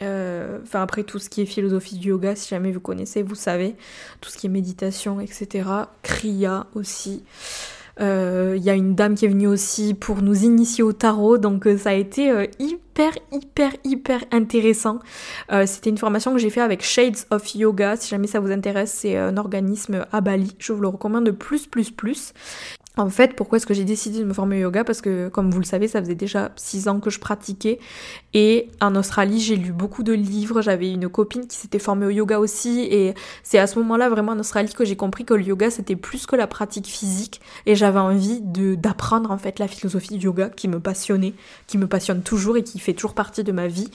euh, enfin après tout ce qui est philosophie du yoga, si jamais vous connaissez, vous savez, tout ce qui est méditation, etc. Kriya aussi. Il euh, y a une dame qui est venue aussi pour nous initier au tarot, donc euh, ça a été hyper, hyper, hyper intéressant. C'était une formation que j'ai fait avec Shades of Yoga, si jamais ça vous intéresse, c'est un organisme à Bali, je vous le recommande de plus, plus, plus. En fait, pourquoi est-ce que j'ai décidé de me former au yoga? Parce que, comme vous le savez, ça faisait déjà 6 ans que je pratiquais. Et en Australie, j'ai lu beaucoup de livres. J'avais une copine qui s'était formée au yoga aussi. Et c'est à ce moment-là, vraiment en Australie, que j'ai compris que le yoga, c'était plus que la pratique physique. Et j'avais envie d'apprendre, en fait, la philosophie du yoga qui me passionnait, qui me passionne toujours et qui fait toujours partie de ma vie.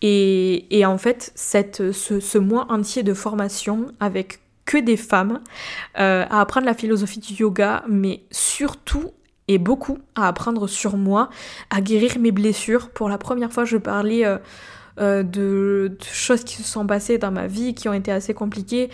Et, en fait, ce mois entier de formation avec que des femmes, euh, à apprendre la philosophie du yoga, mais surtout et beaucoup à apprendre sur moi, à guérir mes blessures. Pour la première fois, je parlais euh, euh, de, choses qui se sont passées dans ma vie, qui ont été assez compliquées.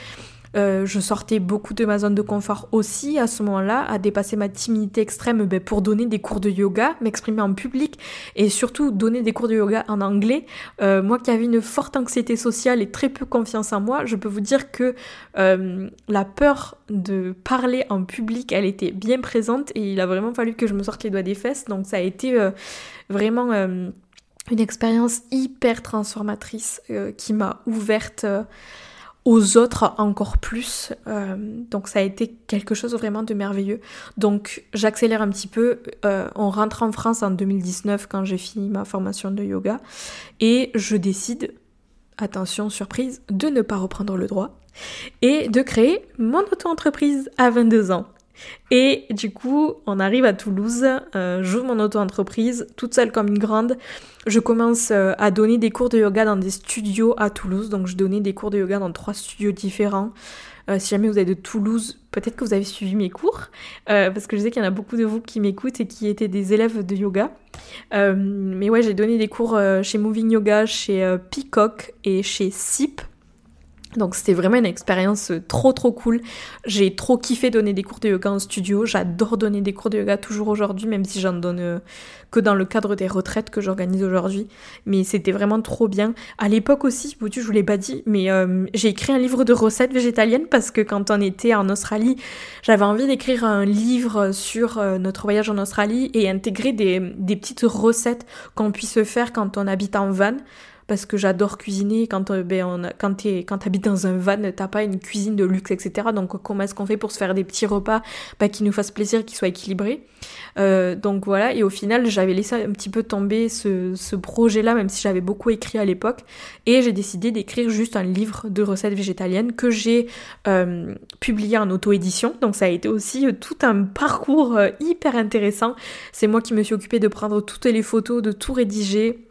Euh, je sortais beaucoup de ma zone de confort aussi à ce moment-là, à dépasser ma timidité extrême ben, pour donner des cours de yoga, m'exprimer en public et surtout donner des cours de yoga en anglais. Euh, moi qui avais une forte anxiété sociale et très peu confiance en moi, je peux vous dire que euh, la peur de parler en public, elle était bien présente et il a vraiment fallu que je me sorte les doigts des fesses. Donc ça a été vraiment une expérience hyper transformatrice qui m'a ouverte aux autres encore plus. Euh, donc ça a été quelque chose vraiment de merveilleux. Donc j'accélère un petit peu. Euh, on rentre en France en 2019 quand j'ai fini ma formation de yoga et je décide, attention surprise, de ne pas reprendre le droit et de créer mon auto-entreprise à 22 ans. Et du coup, on arrive à Toulouse, euh, j'ouvre mon auto-entreprise, toute seule comme une grande. Je commence euh, à donner des cours de yoga dans des studios à Toulouse. Donc je donnais des cours de yoga dans trois studios différents. Euh, si jamais vous êtes de Toulouse, peut-être que vous avez suivi mes cours, parce que je sais qu'il y en a beaucoup de vous qui m'écoutent et qui étaient des élèves de yoga. mais ouais, j'ai donné des cours chez Moving Yoga, chez Peacock et chez SIP. Donc c'était vraiment une expérience trop trop cool. J'ai trop kiffé donner des cours de yoga en studio. J'adore donner des cours de yoga toujours aujourd'hui, même si j'en donne euh, que dans le cadre des retraites que j'organise aujourd'hui. Mais c'était vraiment trop bien. À l'époque aussi, je vous l'ai pas dit, mais euh, j'ai écrit un livre de recettes végétaliennes parce que quand on était en Australie, j'avais envie d'écrire un livre sur euh, notre voyage en Australie et intégrer des, des petites recettes qu'on puisse faire quand on habite en van parce que j'adore cuisiner. Quand, euh, ben, quand tu dans un van, t'as pas une cuisine de luxe, etc. Donc comment est-ce qu'on fait pour se faire des petits repas bah, qui nous fassent plaisir, qui soient équilibrés? Euh, Donc voilà, et au final, j'avais laissé un petit peu tomber ce, projet-là, même si j'avais beaucoup écrit à l'époque. Et j'ai décidé d'écrire juste un livre de recettes végétaliennes que j'ai euh, publié en auto-édition. Donc ça a été aussi tout un parcours hyper intéressant. C'est moi qui me suis occupée de prendre toutes les photos, de tout rédiger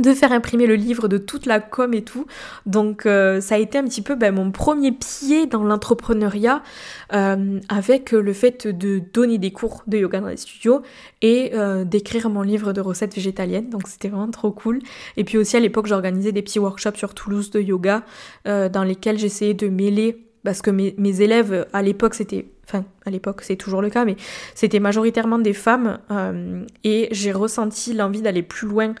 de faire imprimer le livre, de toute la com et tout. Donc euh, ça a été un petit peu ben, mon premier pied dans l'entrepreneuriat euh, avec le fait de donner des cours de yoga dans les studios et euh, d'écrire mon livre de recettes végétaliennes. Donc c'était vraiment trop cool. Et puis aussi à l'époque j'organisais des petits workshops sur Toulouse de yoga dans lesquels j'essayais de mêler parce que mes, mes élèves à l'époque c'était enfin à l'époque c'est toujours le cas mais c'était majoritairement des femmes et j'ai ressenti l'envie d'aller plus loin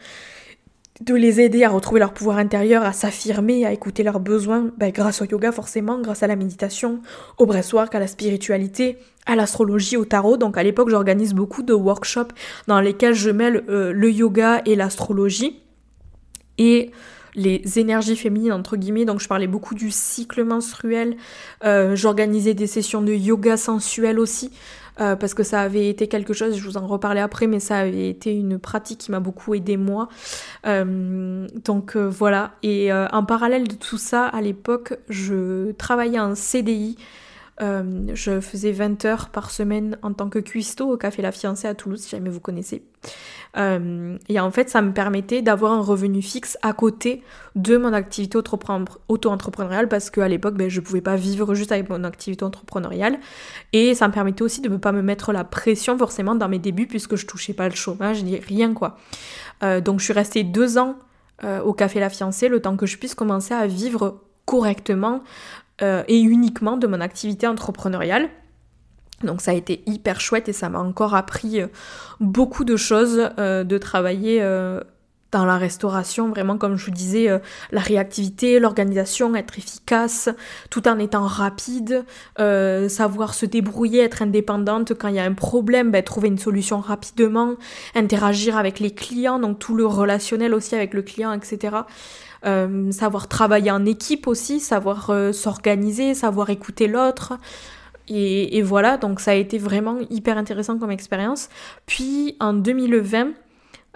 de les aider à retrouver leur pouvoir intérieur, à s'affirmer, à écouter leurs besoins, ben, grâce au yoga forcément, grâce à la méditation, au breathwork, à la spiritualité, à l'astrologie, au tarot. Donc à l'époque j'organise beaucoup de workshops dans lesquels je mêle euh, le yoga et l'astrologie et les énergies féminines entre guillemets donc je parlais beaucoup du cycle menstruel euh, j'organisais des sessions de yoga sensuel aussi euh, parce que ça avait été quelque chose, je vous en reparlais après, mais ça avait été une pratique qui m'a beaucoup aidé moi. Euh, donc euh, voilà, et en parallèle de tout ça, à l'époque, je travaillais en CDI. Je faisais 20 heures par semaine en tant que cuistot au Café La Fiancée à Toulouse, si jamais vous connaissez. Euh, et en fait, ça me permettait d'avoir un revenu fixe à côté de mon activité auto-entrepreneuriale parce qu'à l'époque, ben, je pouvais pas vivre juste avec mon activité entrepreneuriale. Et ça me permettait aussi de ne pas me mettre la pression forcément dans mes débuts puisque je touchais pas le chômage ni rien quoi. Euh, donc je suis restée deux ans euh, au Café La Fiancée le temps que je puisse commencer à vivre correctement et uniquement de mon activité entrepreneuriale. Donc ça a été hyper chouette et ça m'a encore appris euh, beaucoup de choses euh, de travailler euh, dans la restauration, vraiment comme je vous disais, la réactivité, l'organisation, être efficace, tout en étant rapide, savoir se débrouiller, être indépendante quand il y a un problème, ben, trouver une solution rapidement, interagir avec les clients, donc tout le relationnel aussi avec le client, etc. savoir travailler en équipe aussi, savoir s'organiser, savoir écouter l'autre, et, voilà, donc ça a été vraiment hyper intéressant comme expérience. Puis en 2020,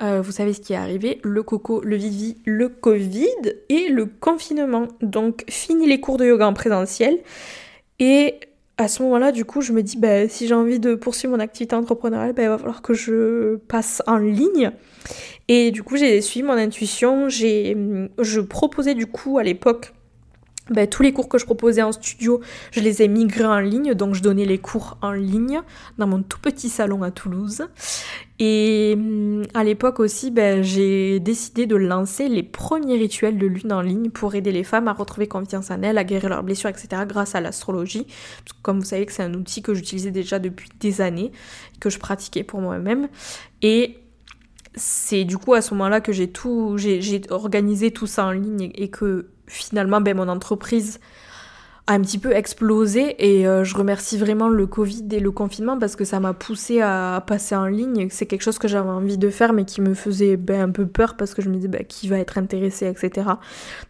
euh, vous savez ce qui est arrivé, le coco, le vivi, le Covid et le confinement. Donc fini les cours de yoga en présentiel. Et à ce moment-là, du coup, je me dis, bah, si j'ai envie de poursuivre mon activité entrepreneuriale, bah, il va falloir que je passe en ligne. Et du coup, j'ai suivi mon intuition. J'ai, je proposais du coup à l'époque ben, tous les cours que je proposais en studio, je les ai migrés en ligne, donc je donnais les cours en ligne dans mon tout petit salon à Toulouse. Et hum, à l'époque aussi, ben, j'ai décidé de lancer les premiers rituels de lune en ligne pour aider les femmes à retrouver confiance en elles, à guérir leurs blessures, etc. grâce à l'astrologie. Comme vous savez que c'est un outil que j'utilisais déjà depuis des années, que je pratiquais pour moi-même. Et c'est du coup à ce moment-là que j'ai tout, j'ai organisé tout ça en ligne et que finalement, ben, mon entreprise a un petit peu explosé et euh, je remercie vraiment le Covid et le confinement parce que ça m'a poussé à, passer en ligne. C'est quelque chose que j'avais envie de faire mais qui me faisait ben, un peu peur parce que je me disais ben, qui va être intéressé, etc.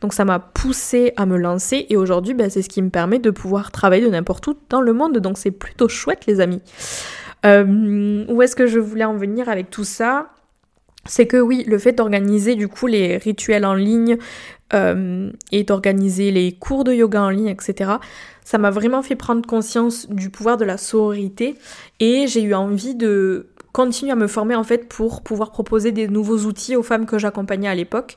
Donc ça m'a poussé à me lancer et aujourd'hui ben, c'est ce qui me permet de pouvoir travailler de n'importe où dans le monde. Donc c'est plutôt chouette les amis. Euh, où est-ce que je voulais en venir avec tout ça? C'est que oui, le fait d'organiser du coup les rituels en ligne euh, et d'organiser les cours de yoga en ligne, etc., ça m'a vraiment fait prendre conscience du pouvoir de la sororité et j'ai eu envie de continuer à me former en fait pour pouvoir proposer des nouveaux outils aux femmes que j'accompagnais à l'époque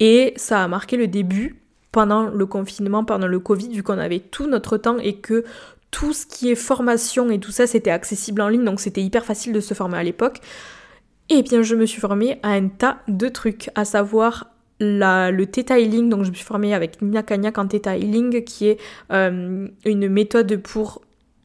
et ça a marqué le début pendant le confinement, pendant le Covid, vu qu'on avait tout notre temps et que tout ce qui est formation et tout ça c'était accessible en ligne donc c'était hyper facile de se former à l'époque. Eh bien, je me suis formée à un tas de trucs, à savoir le Theta donc je me suis formée avec Nina Kanyak en Theta qui est euh, une méthode pour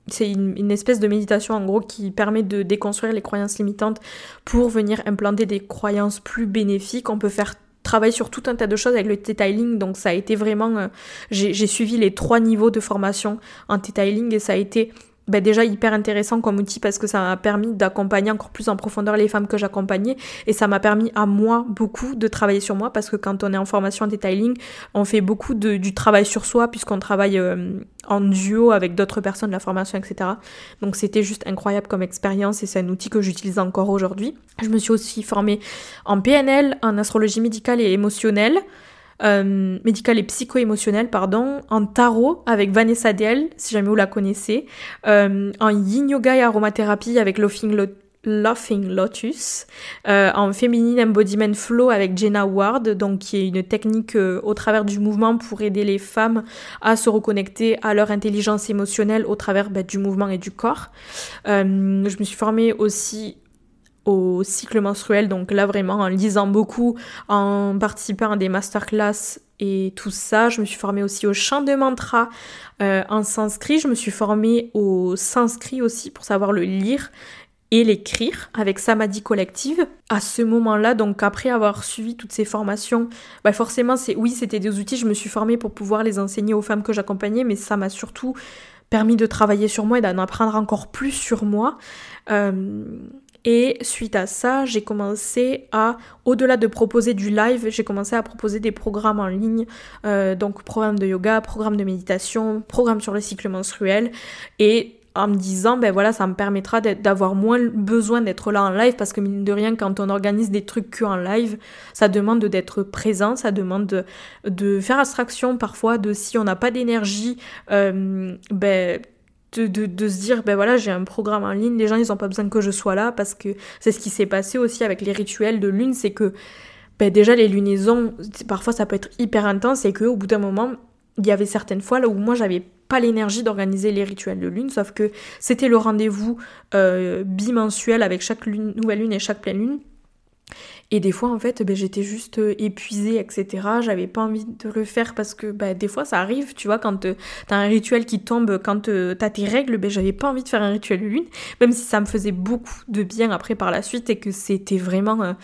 c'est une, espèce de méditation en gros qui permet de déconstruire les croyances limitantes pour venir implanter des croyances plus bénéfiques. On peut faire travailler sur tout un tas de choses avec le detailing donc ça a été vraiment euh, j'ai suivi les trois niveaux de formation en detailing et ça a été ben déjà hyper intéressant comme outil parce que ça m'a permis d'accompagner encore plus en profondeur les femmes que j'accompagnais et ça m'a permis à moi beaucoup de travailler sur moi parce que quand on est en formation en detailing, on fait beaucoup de, du travail sur soi puisqu'on travaille euh, en duo avec d'autres personnes la formation, etc. Donc c'était juste incroyable comme expérience et c'est un outil que j'utilise encore aujourd'hui. Je me suis aussi formée en PNL, en astrologie médicale et émotionnelle euh, médical et psycho-émotionnel, pardon, en tarot avec Vanessa Diel, si jamais vous la connaissez, euh, en yin yoga et aromathérapie avec Laughing, Lotus, euh, en féminine embodiment flow avec Jenna Ward, donc qui est une technique euh, au travers du mouvement pour aider les femmes à se reconnecter à leur intelligence émotionnelle au travers bah, du mouvement et du corps. je me suis formée aussi au cycle menstruel. Donc là, vraiment, en lisant beaucoup, en participant à des masterclass et tout ça, je me suis formée aussi au chant de mantra euh, en sanskrit. Je me suis formée au sanskrit aussi pour savoir le lire et l'écrire avec Samadhi Collective. À ce moment-là, donc après avoir suivi toutes ces formations, bah forcément, c'est oui, c'était des outils, je me suis formée pour pouvoir les enseigner aux femmes que j'accompagnais, mais ça m'a surtout permis de travailler sur moi et d'en apprendre encore plus sur moi. Euh, et suite à ça, j'ai commencé à, au-delà de proposer du live, j'ai commencé à proposer des programmes en ligne, euh, donc programme de yoga, programme de méditation, programme sur le cycle menstruel, et en me disant, ben voilà, ça me permettra d'avoir moins besoin d'être là en live, parce que mine de rien, quand on organise des trucs que en live, ça demande d'être présent, ça demande de, faire abstraction parfois de si on n'a pas d'énergie, euh, ben de, se dire ben voilà j'ai un programme en ligne les gens ils ont pas besoin que je sois là parce que c'est ce qui s'est passé aussi avec les rituels de lune c'est que ben déjà les lunaisons parfois ça peut être hyper intense et que au bout d'un moment il y avait certaines fois là où moi j'avais pas l'énergie d'organiser les rituels de lune sauf que c'était le rendez-vous euh, bimensuel avec chaque nouvelle lune et chaque pleine lune et des fois, en fait, ben, j'étais juste euh, épuisée, etc. J'avais pas envie de le faire parce que ben, des fois, ça arrive, tu vois, quand euh, t'as un rituel qui tombe, quand euh, t'as tes règles, ben, j'avais pas envie de faire un rituel de lune, même si ça me faisait beaucoup de bien après par la suite et que c'était vraiment...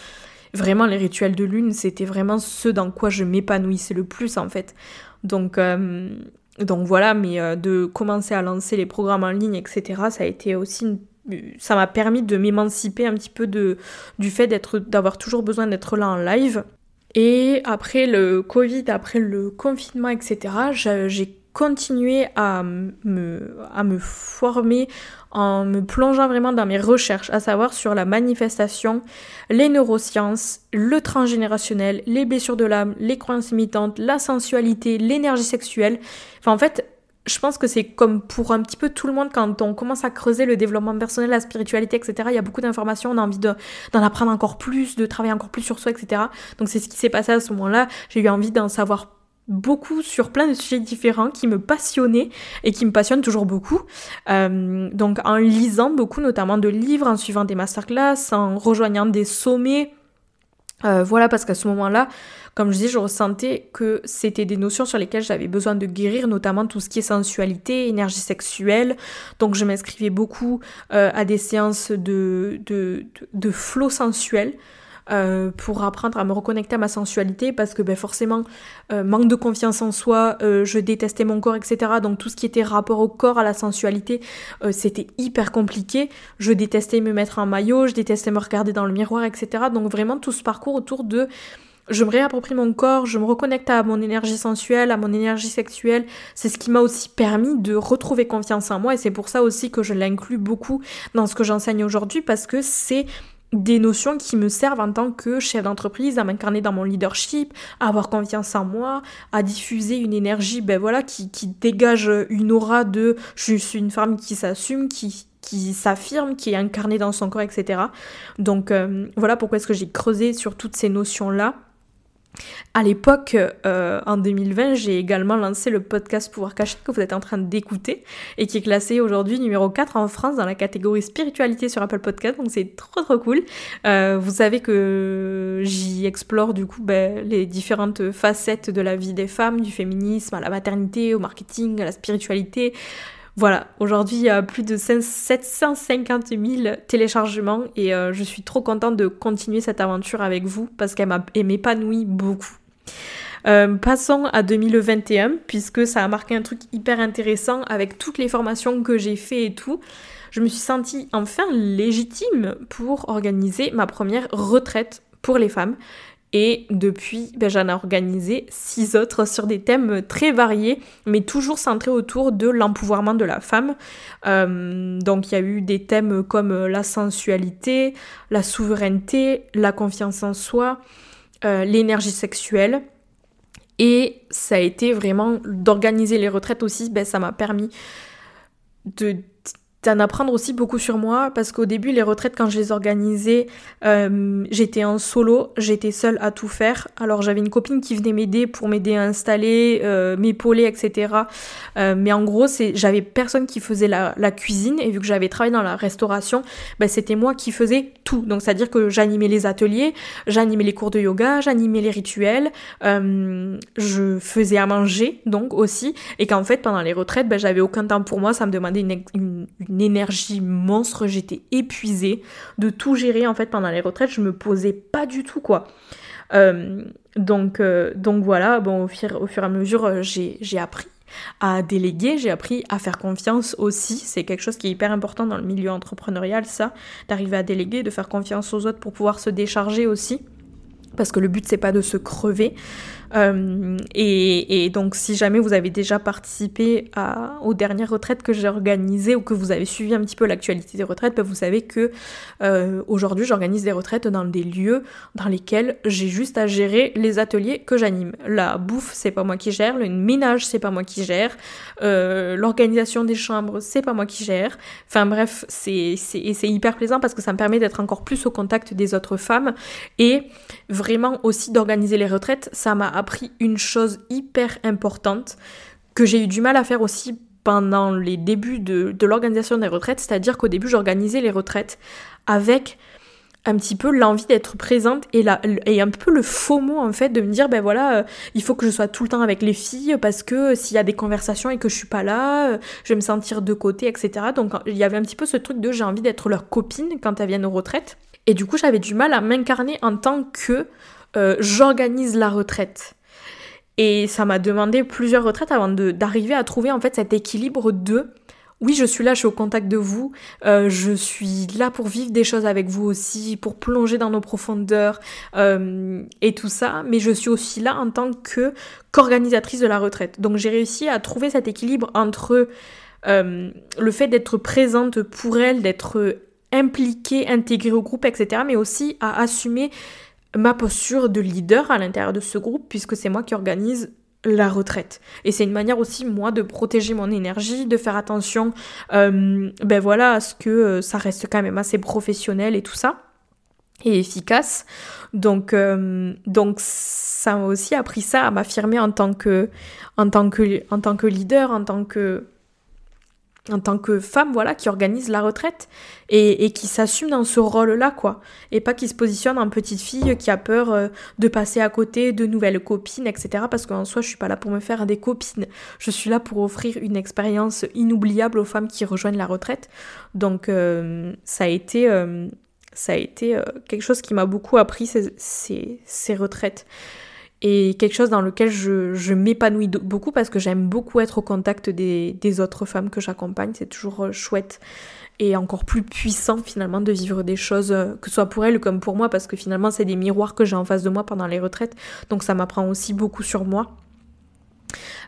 vraiment, les rituels de lune, c'était vraiment ce dans quoi je m'épanouissais le plus, en fait. Donc... donc voilà, mais de commencer à lancer les programmes en ligne, etc., ça a été aussi une ça m'a permis de m'émanciper un petit peu de, du fait d'être, d'avoir toujours besoin d'être là en live. Et après le Covid, après le confinement, etc., j'ai continué à me, à me former en me plongeant vraiment dans mes recherches, à savoir sur la manifestation, les neurosciences, le transgénérationnel, les blessures de l'âme, les croyances limitantes, la sensualité, l'énergie sexuelle. Enfin, en fait, je pense que c'est comme pour un petit peu tout le monde quand on commence à creuser le développement personnel, la spiritualité, etc. Il y a beaucoup d'informations, on a envie d'en apprendre encore plus, de travailler encore plus sur soi, etc. Donc c'est ce qui s'est passé à ce moment-là. J'ai eu envie d'en savoir beaucoup sur plein de sujets différents qui me passionnaient et qui me passionnent toujours beaucoup. Euh, donc en lisant beaucoup, notamment de livres, en suivant des masterclass, en rejoignant des sommets. Euh, voilà, parce qu'à ce moment-là, comme je disais, je ressentais que c'était des notions sur lesquelles j'avais besoin de guérir, notamment tout ce qui est sensualité, énergie sexuelle. Donc je m'inscrivais beaucoup euh, à des séances de, de, de, flow sensuel. Euh, pour apprendre à me reconnecter à ma sensualité parce que ben, forcément euh, manque de confiance en soi, je détestais mon corps, etc. Donc tout ce qui était rapport au corps, à la sensualité, c'était hyper compliqué. Je détestais me mettre en maillot, je détestais me regarder dans le miroir, etc. Donc vraiment tout ce parcours autour de je me réapproprie mon corps, je me reconnecte à mon énergie sensuelle, à mon énergie sexuelle. C'est ce qui m'a aussi permis de retrouver confiance en moi et c'est pour ça aussi que je l'inclus beaucoup dans ce que j'enseigne aujourd'hui parce que c'est des notions qui me servent en tant que chef d'entreprise, à m'incarner dans mon leadership, à avoir confiance en moi, à diffuser une énergie, ben voilà, qui, qui dégage une aura de je suis une femme qui s'assume, qui, qui s'affirme, qui est incarnée dans son corps, etc. Donc euh, voilà pourquoi est-ce que j'ai creusé sur toutes ces notions-là. À l'époque, euh, en 2020, j'ai également lancé le podcast Pouvoir Caché que vous êtes en train d'écouter et qui est classé aujourd'hui numéro 4 en France dans la catégorie spiritualité sur Apple Podcast, donc c'est trop trop cool. Euh, vous savez que j'y explore du coup ben, les différentes facettes de la vie des femmes, du féminisme à la maternité, au marketing, à la spiritualité. Voilà, aujourd'hui il y a plus de 750 000 téléchargements et euh, je suis trop contente de continuer cette aventure avec vous parce qu'elle m'épanouit beaucoup. Euh, passons à 2021 puisque ça a marqué un truc hyper intéressant avec toutes les formations que j'ai fait et tout. Je me suis sentie enfin légitime pour organiser ma première retraite pour les femmes. Et depuis, ben, j'en ai organisé six autres sur des thèmes très variés, mais toujours centrés autour de l'empouvoirment de la femme. Euh, donc il y a eu des thèmes comme la sensualité, la souveraineté, la confiance en soi, euh, l'énergie sexuelle. Et ça a été vraiment d'organiser les retraites aussi, ben, ça m'a permis de d'en apprendre aussi beaucoup sur moi parce qu'au début les retraites quand je les organisais euh, j'étais en solo j'étais seule à tout faire. Alors j'avais une copine qui venait m'aider pour m'aider à installer euh, m'épauler etc euh, mais en gros c'est j'avais personne qui faisait la, cuisine et vu que j'avais travaillé dans la restauration ben, c'était moi qui faisais tout. Donc c'est à dire que j'animais les ateliers j'animais les cours de yoga j'animais les rituels je faisais à manger donc aussi. Et qu'en fait pendant les retraites ben, j'avais aucun temps pour moi. Ça me demandait une énergie monstre, j'étais épuisée de tout gérer en fait pendant les retraites, je me posais pas du tout quoi. Euh, donc, euh, donc voilà, bon, au, fur, au fur et à mesure, euh, j'ai appris à déléguer, j'ai appris à faire confiance aussi. C'est quelque chose qui est hyper important dans le milieu entrepreneurial, ça, d'arriver à déléguer, de faire confiance aux autres pour pouvoir se décharger aussi. Parce que le but, c'est pas de se crever, euh, et, donc, si jamais vous avez déjà participé aux dernières retraites que j'ai organisées ou que vous avez suivi un petit peu l'actualité des retraites, ben, vous savez que euh, aujourd'hui, j'organise des retraites dans des lieux dans lesquels j'ai juste à gérer les ateliers que j'anime. La bouffe, c'est pas moi qui gère. Le ménage, c'est pas moi qui gère. Euh, l'organisation des chambres, c'est pas moi qui gère. Enfin bref, c'est hyper plaisant parce que ça me permet d'être encore plus au contact des autres femmes et vraiment aussi d'organiser les retraites. Ça m'a appris une chose hyper importante que j'ai eu du mal à faire aussi pendant les débuts de, l'organisation des retraites, c'est-à-dire qu'au début j'organisais les retraites avec un petit peu l'envie d'être présente et, la, et un peu le faux mot en fait de me dire ben voilà euh, il faut que je sois tout le temps avec les filles parce que s'il y a des conversations et que je suis pas là euh, je vais me sentir de côté etc donc il y avait un petit peu ce truc de j'ai envie d'être leur copine quand elles viennent aux retraites. Et du coup j'avais du mal à m'incarner en tant que euh, j'organise la retraite. Et ça m'a demandé plusieurs retraites avant d'arriver à trouver en fait cet équilibre de oui, je suis là, je suis au contact de vous, euh, je suis là pour vivre des choses avec vous aussi, pour plonger dans nos profondeurs euh, et tout ça, mais je suis aussi là en tant que qu'organisatrice de la retraite. Donc j'ai réussi à trouver cet équilibre entre le fait d'être présente pour elle, d'être impliquée, intégrée au groupe, etc., mais aussi à assumer ma posture de leader à l'intérieur de ce groupe puisque c'est moi qui organise la retraite. Et c'est une manière aussi, moi, de protéger mon énergie, de faire attention, euh, ben voilà, à ce que euh, ça reste quand même assez professionnel et tout ça, et efficace. Donc, euh, donc ça m'a aussi appris ça à m'affirmer en tant que, en tant que, en tant que leader, en tant que en tant que femme, voilà, qui organise la retraite et, qui s'assume dans ce rôle-là, quoi. Et pas qui se positionne en petite fille qui a peur euh, de passer à côté de nouvelles copines, etc. Parce qu'en soi, je suis pas là pour me faire des copines. Je suis là pour offrir une expérience inoubliable aux femmes qui rejoignent la retraite. Donc, euh, ça a été, euh, ça a été quelque chose qui m'a beaucoup appris ces, ces retraites et quelque chose dans lequel je, m'épanouis beaucoup parce que j'aime beaucoup être au contact des, autres femmes que j'accompagne. C'est toujours euh, chouette et encore plus puissant finalement de vivre des choses, euh, que ce soit pour elles comme pour moi, parce que finalement c'est des miroirs que j'ai en face de moi pendant les retraites. Donc ça m'apprend aussi beaucoup sur moi.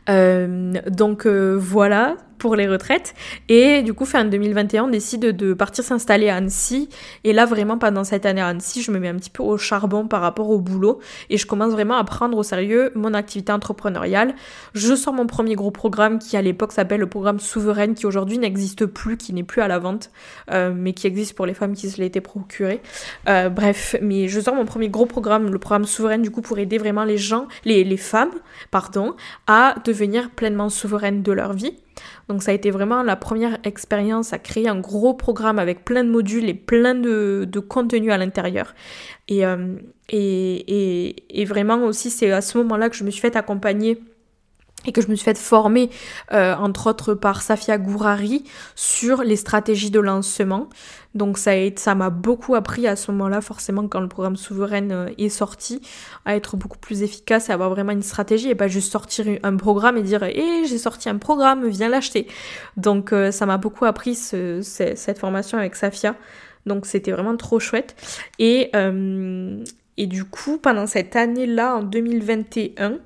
Euh, donc voilà, pour les retraites. Et du coup, fin 2021, on décide de partir s'installer à Annecy. Et là, vraiment, pendant cette année à Annecy, je me mets un petit peu au charbon par rapport au boulot. Et je commence vraiment à prendre au sérieux mon activité entrepreneuriale. Je sors mon premier gros programme qui, à l'époque, s'appelle le programme Souveraine, qui aujourd'hui n'existe plus, qui n'est plus à la vente, euh, mais qui existe pour les femmes qui se l'étaient procuré. Euh, bref, mais je sors mon premier gros programme, le programme Souveraine, du coup, pour aider vraiment les gens, les, les femmes, pardon, à devenir pleinement souveraines de leur vie. Donc ça a été vraiment la première expérience à créer un gros programme avec plein de modules et plein de, de contenu à l'intérieur. Et, euh, et, et, vraiment aussi, c'est à ce moment-là que je me suis fait accompagner et que je me suis fait former, euh, entre autres par Safia Gourari, sur les stratégies de lancement. Donc ça m'a beaucoup appris à ce moment-là, forcément, quand le programme Souveraine euh, est sorti, à être beaucoup plus efficace et avoir vraiment une stratégie et pas juste sortir un programme et dire eh, j'ai sorti un programme, viens l'acheter. Donc euh, ça m'a beaucoup appris cette formation avec Safia. Donc c'était vraiment trop chouette. Et, et du coup, pendant cette année-là, en 2021,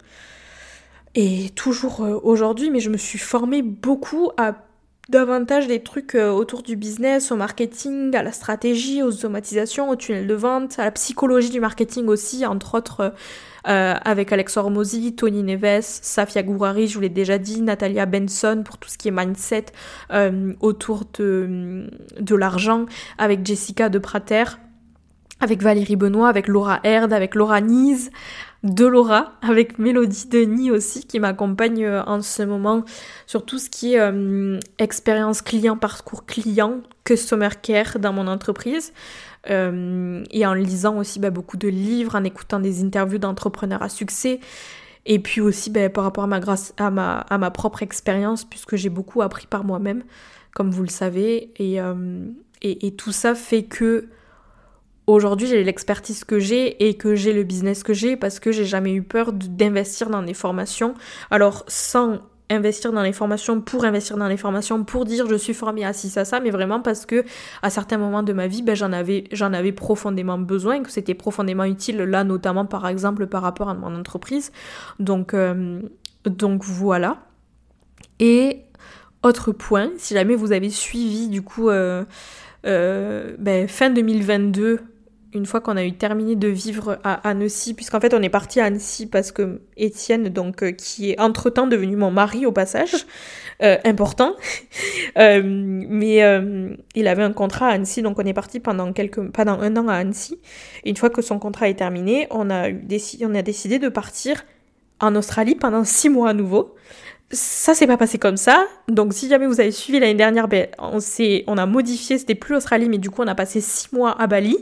et toujours euh, aujourd'hui, mais je me suis formée beaucoup à davantage des trucs euh, autour du business, au marketing, à la stratégie, aux automatisations, au tunnel de vente, à la psychologie du marketing aussi, entre autres euh, avec Alex Hormozy, Tony Neves, Safia Gourari, je vous l'ai déjà dit, Natalia Benson pour tout ce qui est mindset autour de, de l'argent, avec Jessica de Prater, avec Valérie Benoît, avec Laura Herd, avec Laura Nise, de Laura, avec Mélodie Denis aussi, qui m'accompagne euh, en ce moment sur tout ce qui est euh, expérience client, parcours client, customer care dans mon entreprise. Euh, et en lisant aussi bah, beaucoup de livres, en écoutant des interviews d'entrepreneurs à succès. Et puis aussi bah, par rapport à ma, propre expérience, puisque j'ai beaucoup appris par moi-même, comme vous le savez. Et tout ça fait que aujourd'hui j'ai l'expertise que j'ai et que j'ai le business que j'ai parce que j'ai jamais eu peur d'investir dans des formations. Alors sans investir dans les formations pour investir dans les formations pour dire je suis formée à ci à ça mais vraiment parce que à certains moments de ma vie ben, j'en avais j'en avais profondément besoin que c'était profondément utile là notamment par exemple par rapport à mon entreprise donc euh, donc voilà et autre point si jamais vous avez suivi du coup euh, euh, ben, fin 2022 une fois qu'on a eu terminé de vivre à Annecy, puisqu'en fait on est parti à Annecy parce que Étienne, donc euh, qui est entre-temps devenu mon mari au passage, euh, important, euh, mais il avait un contrat à Annecy, donc on est parti pendant quelques, pendant un an à Annecy. Et une fois que son contrat est terminé, on a, décidé, on a décidé de partir en Australie pendant six mois à nouveau ça s'est pas passé comme ça. Donc si jamais vous avez suivi l'année dernière, ben, on, on a modifié, c'était plus Australie, mais du coup on a passé six mois à Bali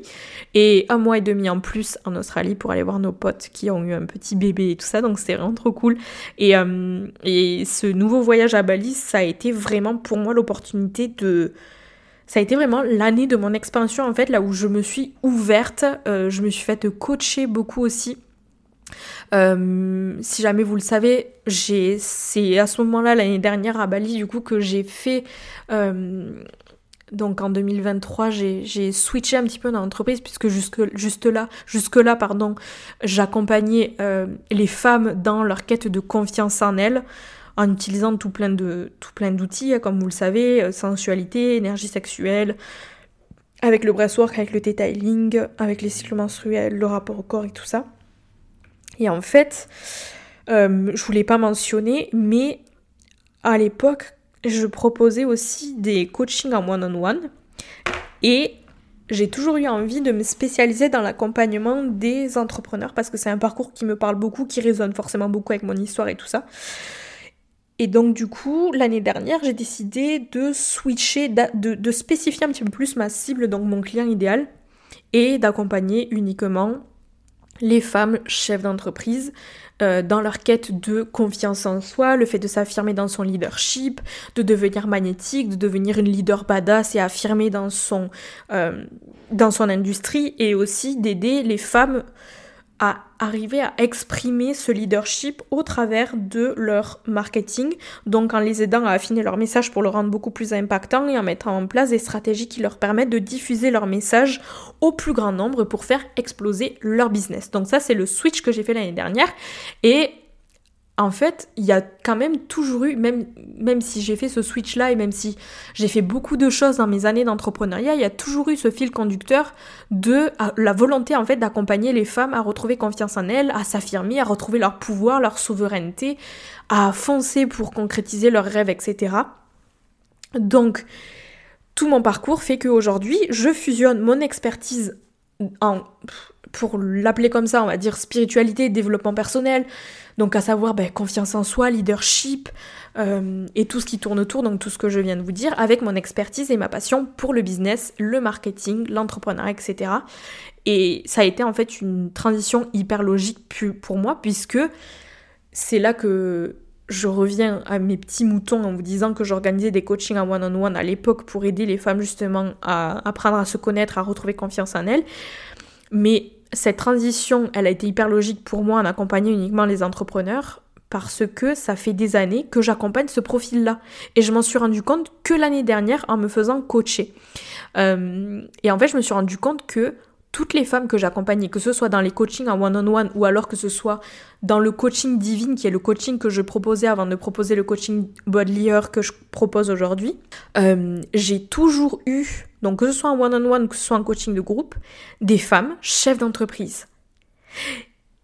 et un mois et demi en plus en Australie pour aller voir nos potes qui ont eu un petit bébé et tout ça. Donc c'était vraiment trop cool. Et, euh, ce nouveau voyage à Bali, ça a été vraiment pour moi l'opportunité de... Ça a été vraiment l'année de mon expansion en fait, là où je me suis ouverte, euh, je me suis fait coacher beaucoup aussi euh, si jamais vous le savez, c'est à ce moment-là, l'année dernière à Bali, du coup, que j'ai fait... Euh, donc en 2023, j'ai switché un petit peu dans l'entreprise puisque jusque, juste là, jusque là, pardon, j'accompagnais euh, les femmes dans leur quête de confiance en elles en utilisant tout plein de tout plein d'outils, comme vous le savez, sensualité, énergie sexuelle, avec le breathwork, avec le detailing, avec les cycles menstruels, le rapport au corps et tout ça. Et en fait, euh, je voulais pas mentionner, mais à l'époque, je proposais aussi des coachings en one-on-one. et j'ai toujours eu envie de me spécialiser dans l'accompagnement des entrepreneurs parce que c'est un parcours qui me parle beaucoup, qui résonne forcément beaucoup avec mon histoire et tout ça. Et donc du coup, l'année dernière, j'ai décidé de switcher, de, de, spécifier un petit peu plus ma cible, donc mon client idéal, et d'accompagner uniquement les femmes chefs d'entreprise euh, dans leur quête de confiance en soi, le fait de s'affirmer dans son leadership, de devenir magnétique, de devenir une leader badass et affirmer dans son, euh, dans son industrie, et aussi d'aider les femmes à arriver à exprimer ce leadership au travers de leur marketing, donc en les aidant à affiner leur message pour le rendre beaucoup plus impactant et en mettant en place des stratégies qui leur permettent de diffuser leur message au plus grand nombre pour faire exploser leur business. Donc ça c'est le switch que j'ai fait l'année dernière et en fait, il y a quand même toujours eu, même, si j'ai fait ce switch-là et même si j'ai fait beaucoup de choses dans mes années d'entrepreneuriat, il y a toujours eu ce fil conducteur de la volonté en fait d'accompagner les femmes à retrouver confiance en elles, à s'affirmer, à retrouver leur pouvoir, leur souveraineté, à foncer pour concrétiser leurs rêves, etc. Donc, tout mon parcours fait qu'aujourd'hui, je fusionne mon expertise en, pour l'appeler comme ça, on va dire spiritualité, développement personnel, donc à savoir ben, confiance en soi, leadership euh, et tout ce qui tourne autour, donc tout ce que je viens de vous dire, avec mon expertise et ma passion pour le business, le marketing, l'entrepreneuriat, etc. Et ça a été en fait une transition hyper logique pour moi, puisque c'est là que je reviens à mes petits moutons en vous disant que j'organisais des coachings en one-on-one à l'époque pour aider les femmes justement à apprendre à se connaître, à retrouver confiance en elles. Mais cette transition, elle a été hyper logique pour moi en accompagnant uniquement les entrepreneurs parce que ça fait des années que j'accompagne ce profil-là. Et je m'en suis rendu compte que l'année dernière en me faisant coacher. Euh, et en fait, je me suis rendu compte que toutes les femmes que j'accompagnais, que ce soit dans les coachings en one-on-one ou alors que ce soit dans le coaching divine, qui est le coaching que je proposais avant de proposer le coaching Bodlier que je propose aujourd'hui, euh, j'ai toujours eu, donc que ce soit en one-on-one, que ce soit en coaching de groupe, des femmes chefs d'entreprise.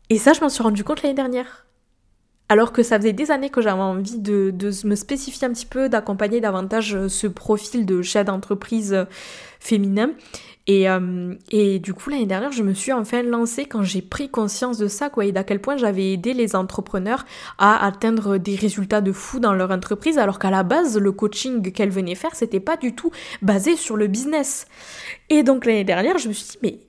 Et ça, je m'en suis rendu compte l'année dernière. Alors que ça faisait des années que j'avais envie de, de, me spécifier un petit peu, d'accompagner davantage ce profil de chef d'entreprise féminin. Et, euh, et du coup, l'année dernière, je me suis enfin lancée quand j'ai pris conscience de ça, quoi, et d'à quel point j'avais aidé les entrepreneurs à atteindre des résultats de fou dans leur entreprise, alors qu'à la base, le coaching qu'elles venaient faire, c'était pas du tout basé sur le business. Et donc l'année dernière, je me suis dit, mais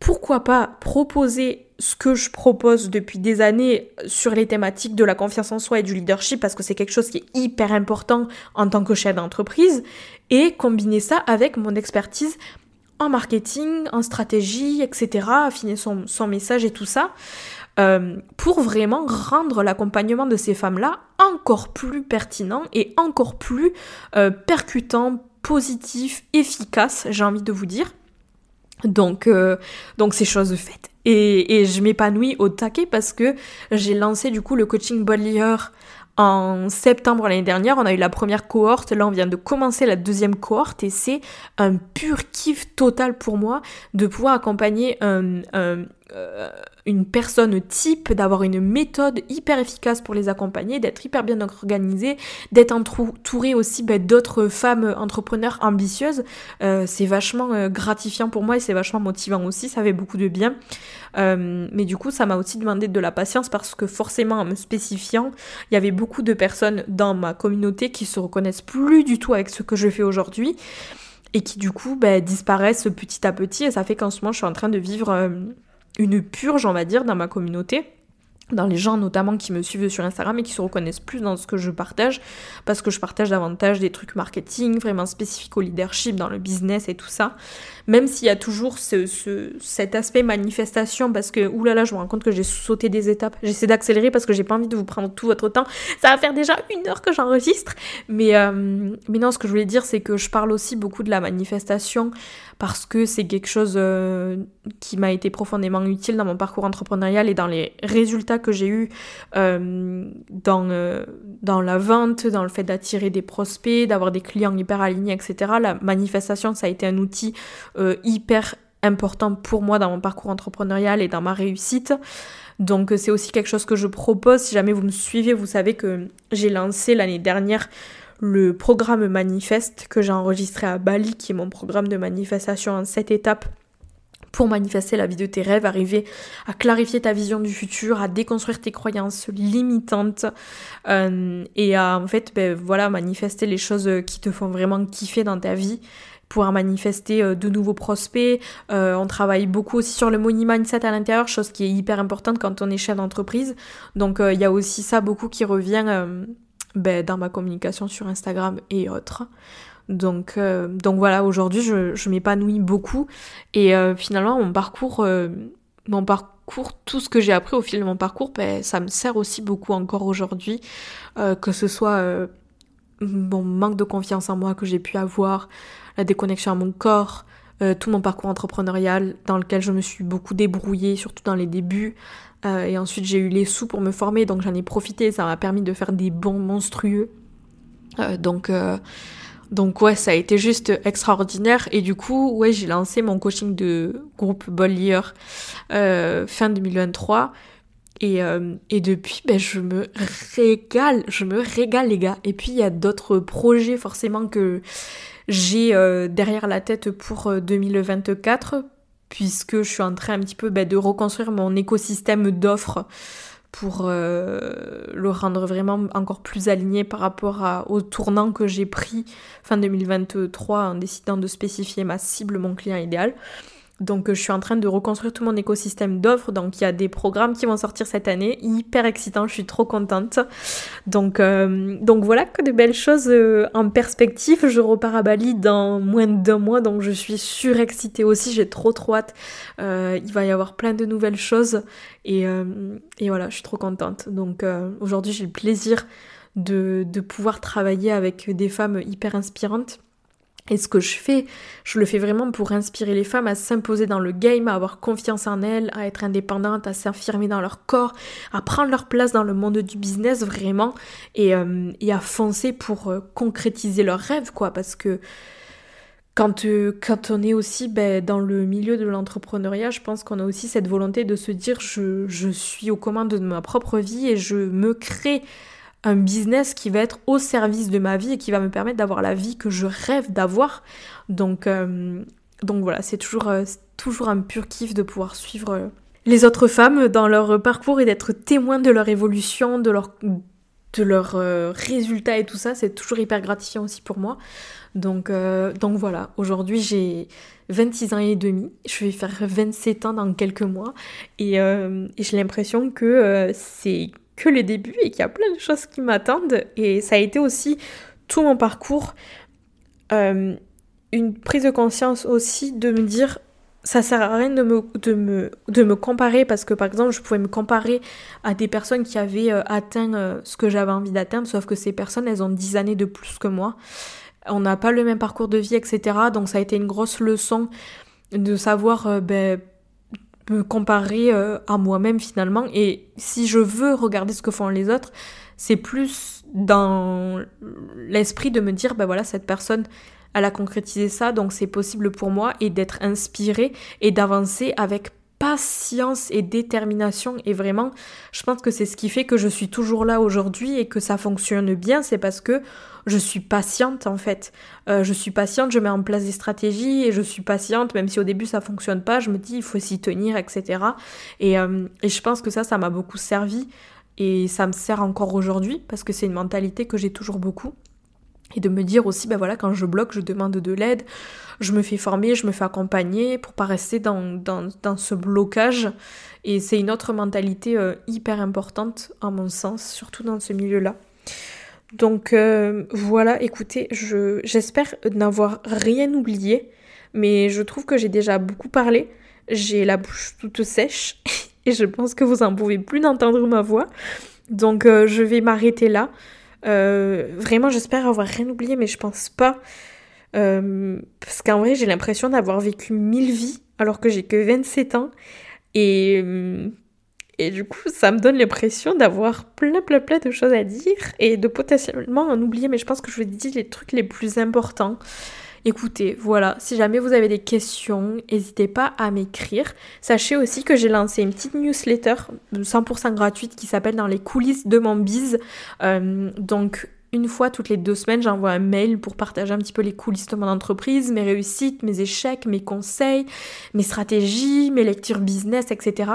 pourquoi pas proposer ce que je propose depuis des années sur les thématiques de la confiance en soi et du leadership parce que c'est quelque chose qui est hyper important en tant que chef d'entreprise et combiner ça avec mon expertise en marketing, en stratégie, etc., affiner son, message et tout ça, euh, pour vraiment rendre l'accompagnement de ces femmes-là encore plus pertinent et encore plus euh, percutant, positif, efficace, j'ai envie de vous dire. Donc, euh, donc c'est chose faite. Et, je m'épanouis au taquet parce que j'ai lancé du coup le coaching Bodlier en septembre l'année dernière. On a eu la première cohorte. Là, on vient de commencer la deuxième cohorte et c'est un pur kiff total pour moi de pouvoir accompagner un, euh, une personne type, d'avoir une méthode hyper efficace pour les accompagner, d'être hyper bien organisé, d'être entouré aussi ben, d'autres femmes entrepreneurs ambitieuses. Euh, c'est vachement euh, gratifiant pour moi et c'est vachement motivant aussi, ça fait beaucoup de bien. mais du coup, ça m'a aussi demandé de la patience parce que forcément, en me spécifiant, il y avait beaucoup de personnes dans ma communauté qui se reconnaissent plus du tout avec ce que je fais aujourd'hui et qui du coup ben, disparaissent petit à petit et ça fait qu'en ce moment je suis en train de vivre une purge, on va dire, dans ma communauté dans les gens notamment qui me suivent sur Instagram et qui se reconnaissent plus dans ce que je partage parce que je partage davantage des trucs marketing vraiment spécifiques au leadership dans le business et tout ça même s'il y a toujours ce, ce, cet aspect manifestation, parce que, oulala, je me rends compte que j'ai sauté des étapes. J'essaie d'accélérer parce que j'ai pas envie de vous prendre tout votre temps. Ça va faire déjà une heure que j'enregistre. Mais, euh, mais non, ce que je voulais dire, c'est que je parle aussi beaucoup de la manifestation parce que c'est quelque chose euh, qui m'a été profondément utile dans mon parcours entrepreneurial et dans les résultats que j'ai eus euh, dans, dans la vente, dans le fait d'attirer des prospects, d'avoir des clients hyper alignés, etc. La manifestation, ça a été un outil euh, hyper important pour moi dans mon parcours entrepreneurial et dans ma réussite. Donc c'est aussi quelque chose que je propose. Si jamais vous me suivez, vous savez que j'ai lancé l'année dernière le programme Manifeste que j'ai enregistré à Bali, qui est mon programme de manifestation en 7 étapes pour manifester la vie de tes rêves, arriver à clarifier ta vision du futur, à déconstruire tes croyances limitantes euh, et à en fait ben, voilà manifester les choses qui te font vraiment kiffer dans ta vie pouvoir manifester euh, de nouveaux prospects. Euh, on travaille beaucoup aussi sur le money mindset à l'intérieur, chose qui est hyper importante quand on est chef d'entreprise. Donc il y a aussi ça beaucoup qui revient ben, dans ma communication sur Instagram et autres. Donc, donc voilà, aujourd'hui je, m'épanouis beaucoup et finalement mon parcours, mon parcours, tout ce que j'ai appris au fil de mon parcours, ben, ça me sert aussi beaucoup encore aujourd'hui, que ce soit mon manque de confiance en moi que j'ai pu avoir, la déconnexion à mon corps, euh, tout mon parcours entrepreneurial dans lequel je me suis beaucoup débrouillée, surtout dans les débuts. Euh, et ensuite j'ai eu les sous pour me former, donc j'en ai profité, ça m'a permis de faire des bons monstrueux. Euh, donc, donc ouais, ça a été juste extraordinaire. Et du coup, ouais, j'ai lancé mon coaching de groupe Bollier fin 2023. Et, et, depuis, ben, je me régale, je me régale les gars. Et puis il y a d'autres projets forcément que j'ai euh, derrière la tête pour 2024. Euh, puisque je suis en train un petit peu ben, de reconstruire mon écosystème d'offres pour euh, le rendre vraiment encore plus aligné par rapport au tournant que j'ai pris fin 2023 en décidant de spécifier ma cible, mon client idéal. Donc euh, je suis en train de reconstruire tout mon écosystème d'offres. Donc il y a des programmes qui vont sortir cette année, hyper excitant, je suis trop contente. Donc, euh, donc voilà que de belles choses euh, en perspective. Je repars à Bali dans moins d'un mois, donc je suis surexcitée aussi, j'ai trop trop hâte. il va y avoir plein de nouvelles choses et, et voilà, je suis trop contente. Donc aujourd'hui j'ai le plaisir de, de pouvoir travailler avec des femmes hyper inspirantes et ce que je fais, je le fais vraiment pour inspirer les femmes à s'imposer dans le game, à avoir confiance en elles, à être indépendantes, à s'affirmer dans leur corps, à prendre leur place dans le monde du business vraiment. Et, euh, à foncer pour euh, concrétiser leurs rêves quoi. Parce que quand, euh, quand on est aussi ben, dans le milieu de l'entrepreneuriat, je pense qu'on a aussi cette volonté de se dire je, je suis aux commandes de ma propre vie et je me crée un business qui va être au service de ma vie et qui va me permettre d'avoir la vie que je rêve d'avoir. Donc, euh, donc voilà, c'est toujours, euh, toujours un pur kiff de pouvoir suivre euh, les autres femmes dans leur parcours et d'être témoin de leur évolution, de leur de leurs résultats et tout ça, c'est toujours hyper gratifiant aussi pour moi. Donc, donc voilà, aujourd'hui j'ai 26 ans et demi, je vais faire 27 ans dans quelques mois et, et j'ai l'impression que c'est que les débuts et qu'il y a plein de choses qui m'attendent. Et ça a été aussi tout mon parcours, euh, une prise de conscience aussi de me dire ça sert à rien de me, de, me, comparer parce que par exemple je pouvais me comparer à des personnes qui avaient euh, atteint euh, ce que j'avais envie d'atteindre sauf que ces personnes elles ont 10 années de plus que moi on n'a pas le même parcours de vie etc donc ça a été une grosse leçon de savoir ben, comparer euh, à moi-même finalement. Et si je veux regarder ce que font les autres, c'est plus dans l'esprit de me dire, ben voilà, cette personne, elle a concrétisé ça, donc c'est possible pour moi, et d'être inspiré et d'avancer avec patience et détermination. Et vraiment je pense que c'est ce qui fait que je suis toujours là aujourd'hui et que ça fonctionne bien. C'est parce que je suis patiente en fait. Euh, je suis patiente je mets en place des stratégies et je suis patiente même si au début ça fonctionne pas je me dis il faut s'y tenir etc et, euh, et je pense que ça ça m'a beaucoup servi et ça me sert encore aujourd'hui parce que c'est une mentalité que j'ai toujours beaucoup et de me dire aussi, ben voilà, quand je bloque, je demande de l'aide, je me fais former, je me fais accompagner pour pas rester dans, dans, ce blocage. Et c'est une autre mentalité euh, hyper importante, à mon sens, surtout dans ce milieu-là. Donc euh, voilà, écoutez, je, j'espère n'avoir rien oublié, mais je trouve que j'ai déjà beaucoup parlé. J'ai la bouche toute sèche et je pense que vous en pouvez plus d'entendre ma voix. Donc euh, je vais m'arrêter là. Euh, vraiment, j'espère avoir rien oublié, mais je pense pas. Euh, parce qu'en vrai, j'ai l'impression d'avoir vécu mille vies alors que j'ai que 27 ans. Et, euh, et du coup, ça me donne l'impression d'avoir plein, plein, plein de choses à dire et de potentiellement en oublier. Mais je pense que je vous dis les trucs les plus importants. Écoutez, voilà, si jamais vous avez des questions, n'hésitez pas à m'écrire. Sachez aussi que j'ai lancé une petite newsletter 100% gratuite qui s'appelle Dans les coulisses de mon bise. Euh, donc une fois toutes les deux semaines, j'envoie un mail pour partager un petit peu les coulisses de mon entreprise, mes réussites, mes échecs, mes conseils, mes stratégies, mes lectures business, etc.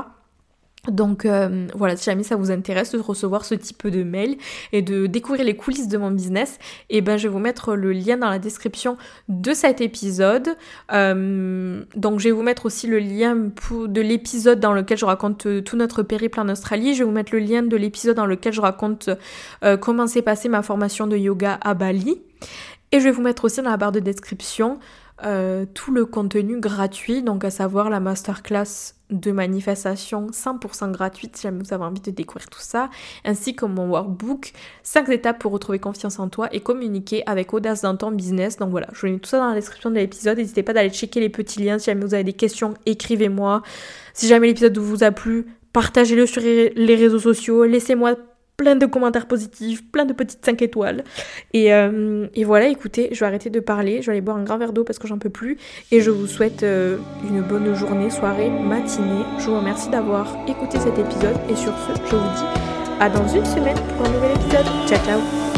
Donc euh, voilà, si jamais ça vous intéresse de recevoir ce type de mail et de découvrir les coulisses de mon business, et eh ben je vais vous mettre le lien dans la description de cet épisode. Euh, donc je vais vous mettre aussi le lien de l'épisode dans lequel je raconte euh, tout notre périple en Australie. Je vais vous mettre le lien de l'épisode dans lequel je raconte comment s'est passée ma formation de yoga à Bali. Et je vais vous mettre aussi dans la barre de description euh, tout le contenu gratuit, donc à savoir la masterclass de manifestation 100% gratuite si jamais vous avez envie de découvrir tout ça, ainsi que mon workbook 5 étapes pour retrouver confiance en toi et communiquer avec audace dans ton business. Donc voilà, je vous mets tout ça dans la description de l'épisode. N'hésitez pas d'aller checker les petits liens. Si jamais vous avez des questions, écrivez-moi. Si jamais l'épisode vous a plu, partagez-le sur les réseaux sociaux. Laissez-moi plein de commentaires positifs, plein de petites 5 étoiles. Euh, et, voilà, écoutez, je vais arrêter de parler, je vais aller boire un grand verre d'eau parce que j'en peux plus. Et je vous souhaite euh, une bonne journée, soirée, matinée. Je vous remercie d'avoir écouté cet épisode. Et sur ce, je vous dis à dans une semaine pour un nouvel épisode. Ciao ciao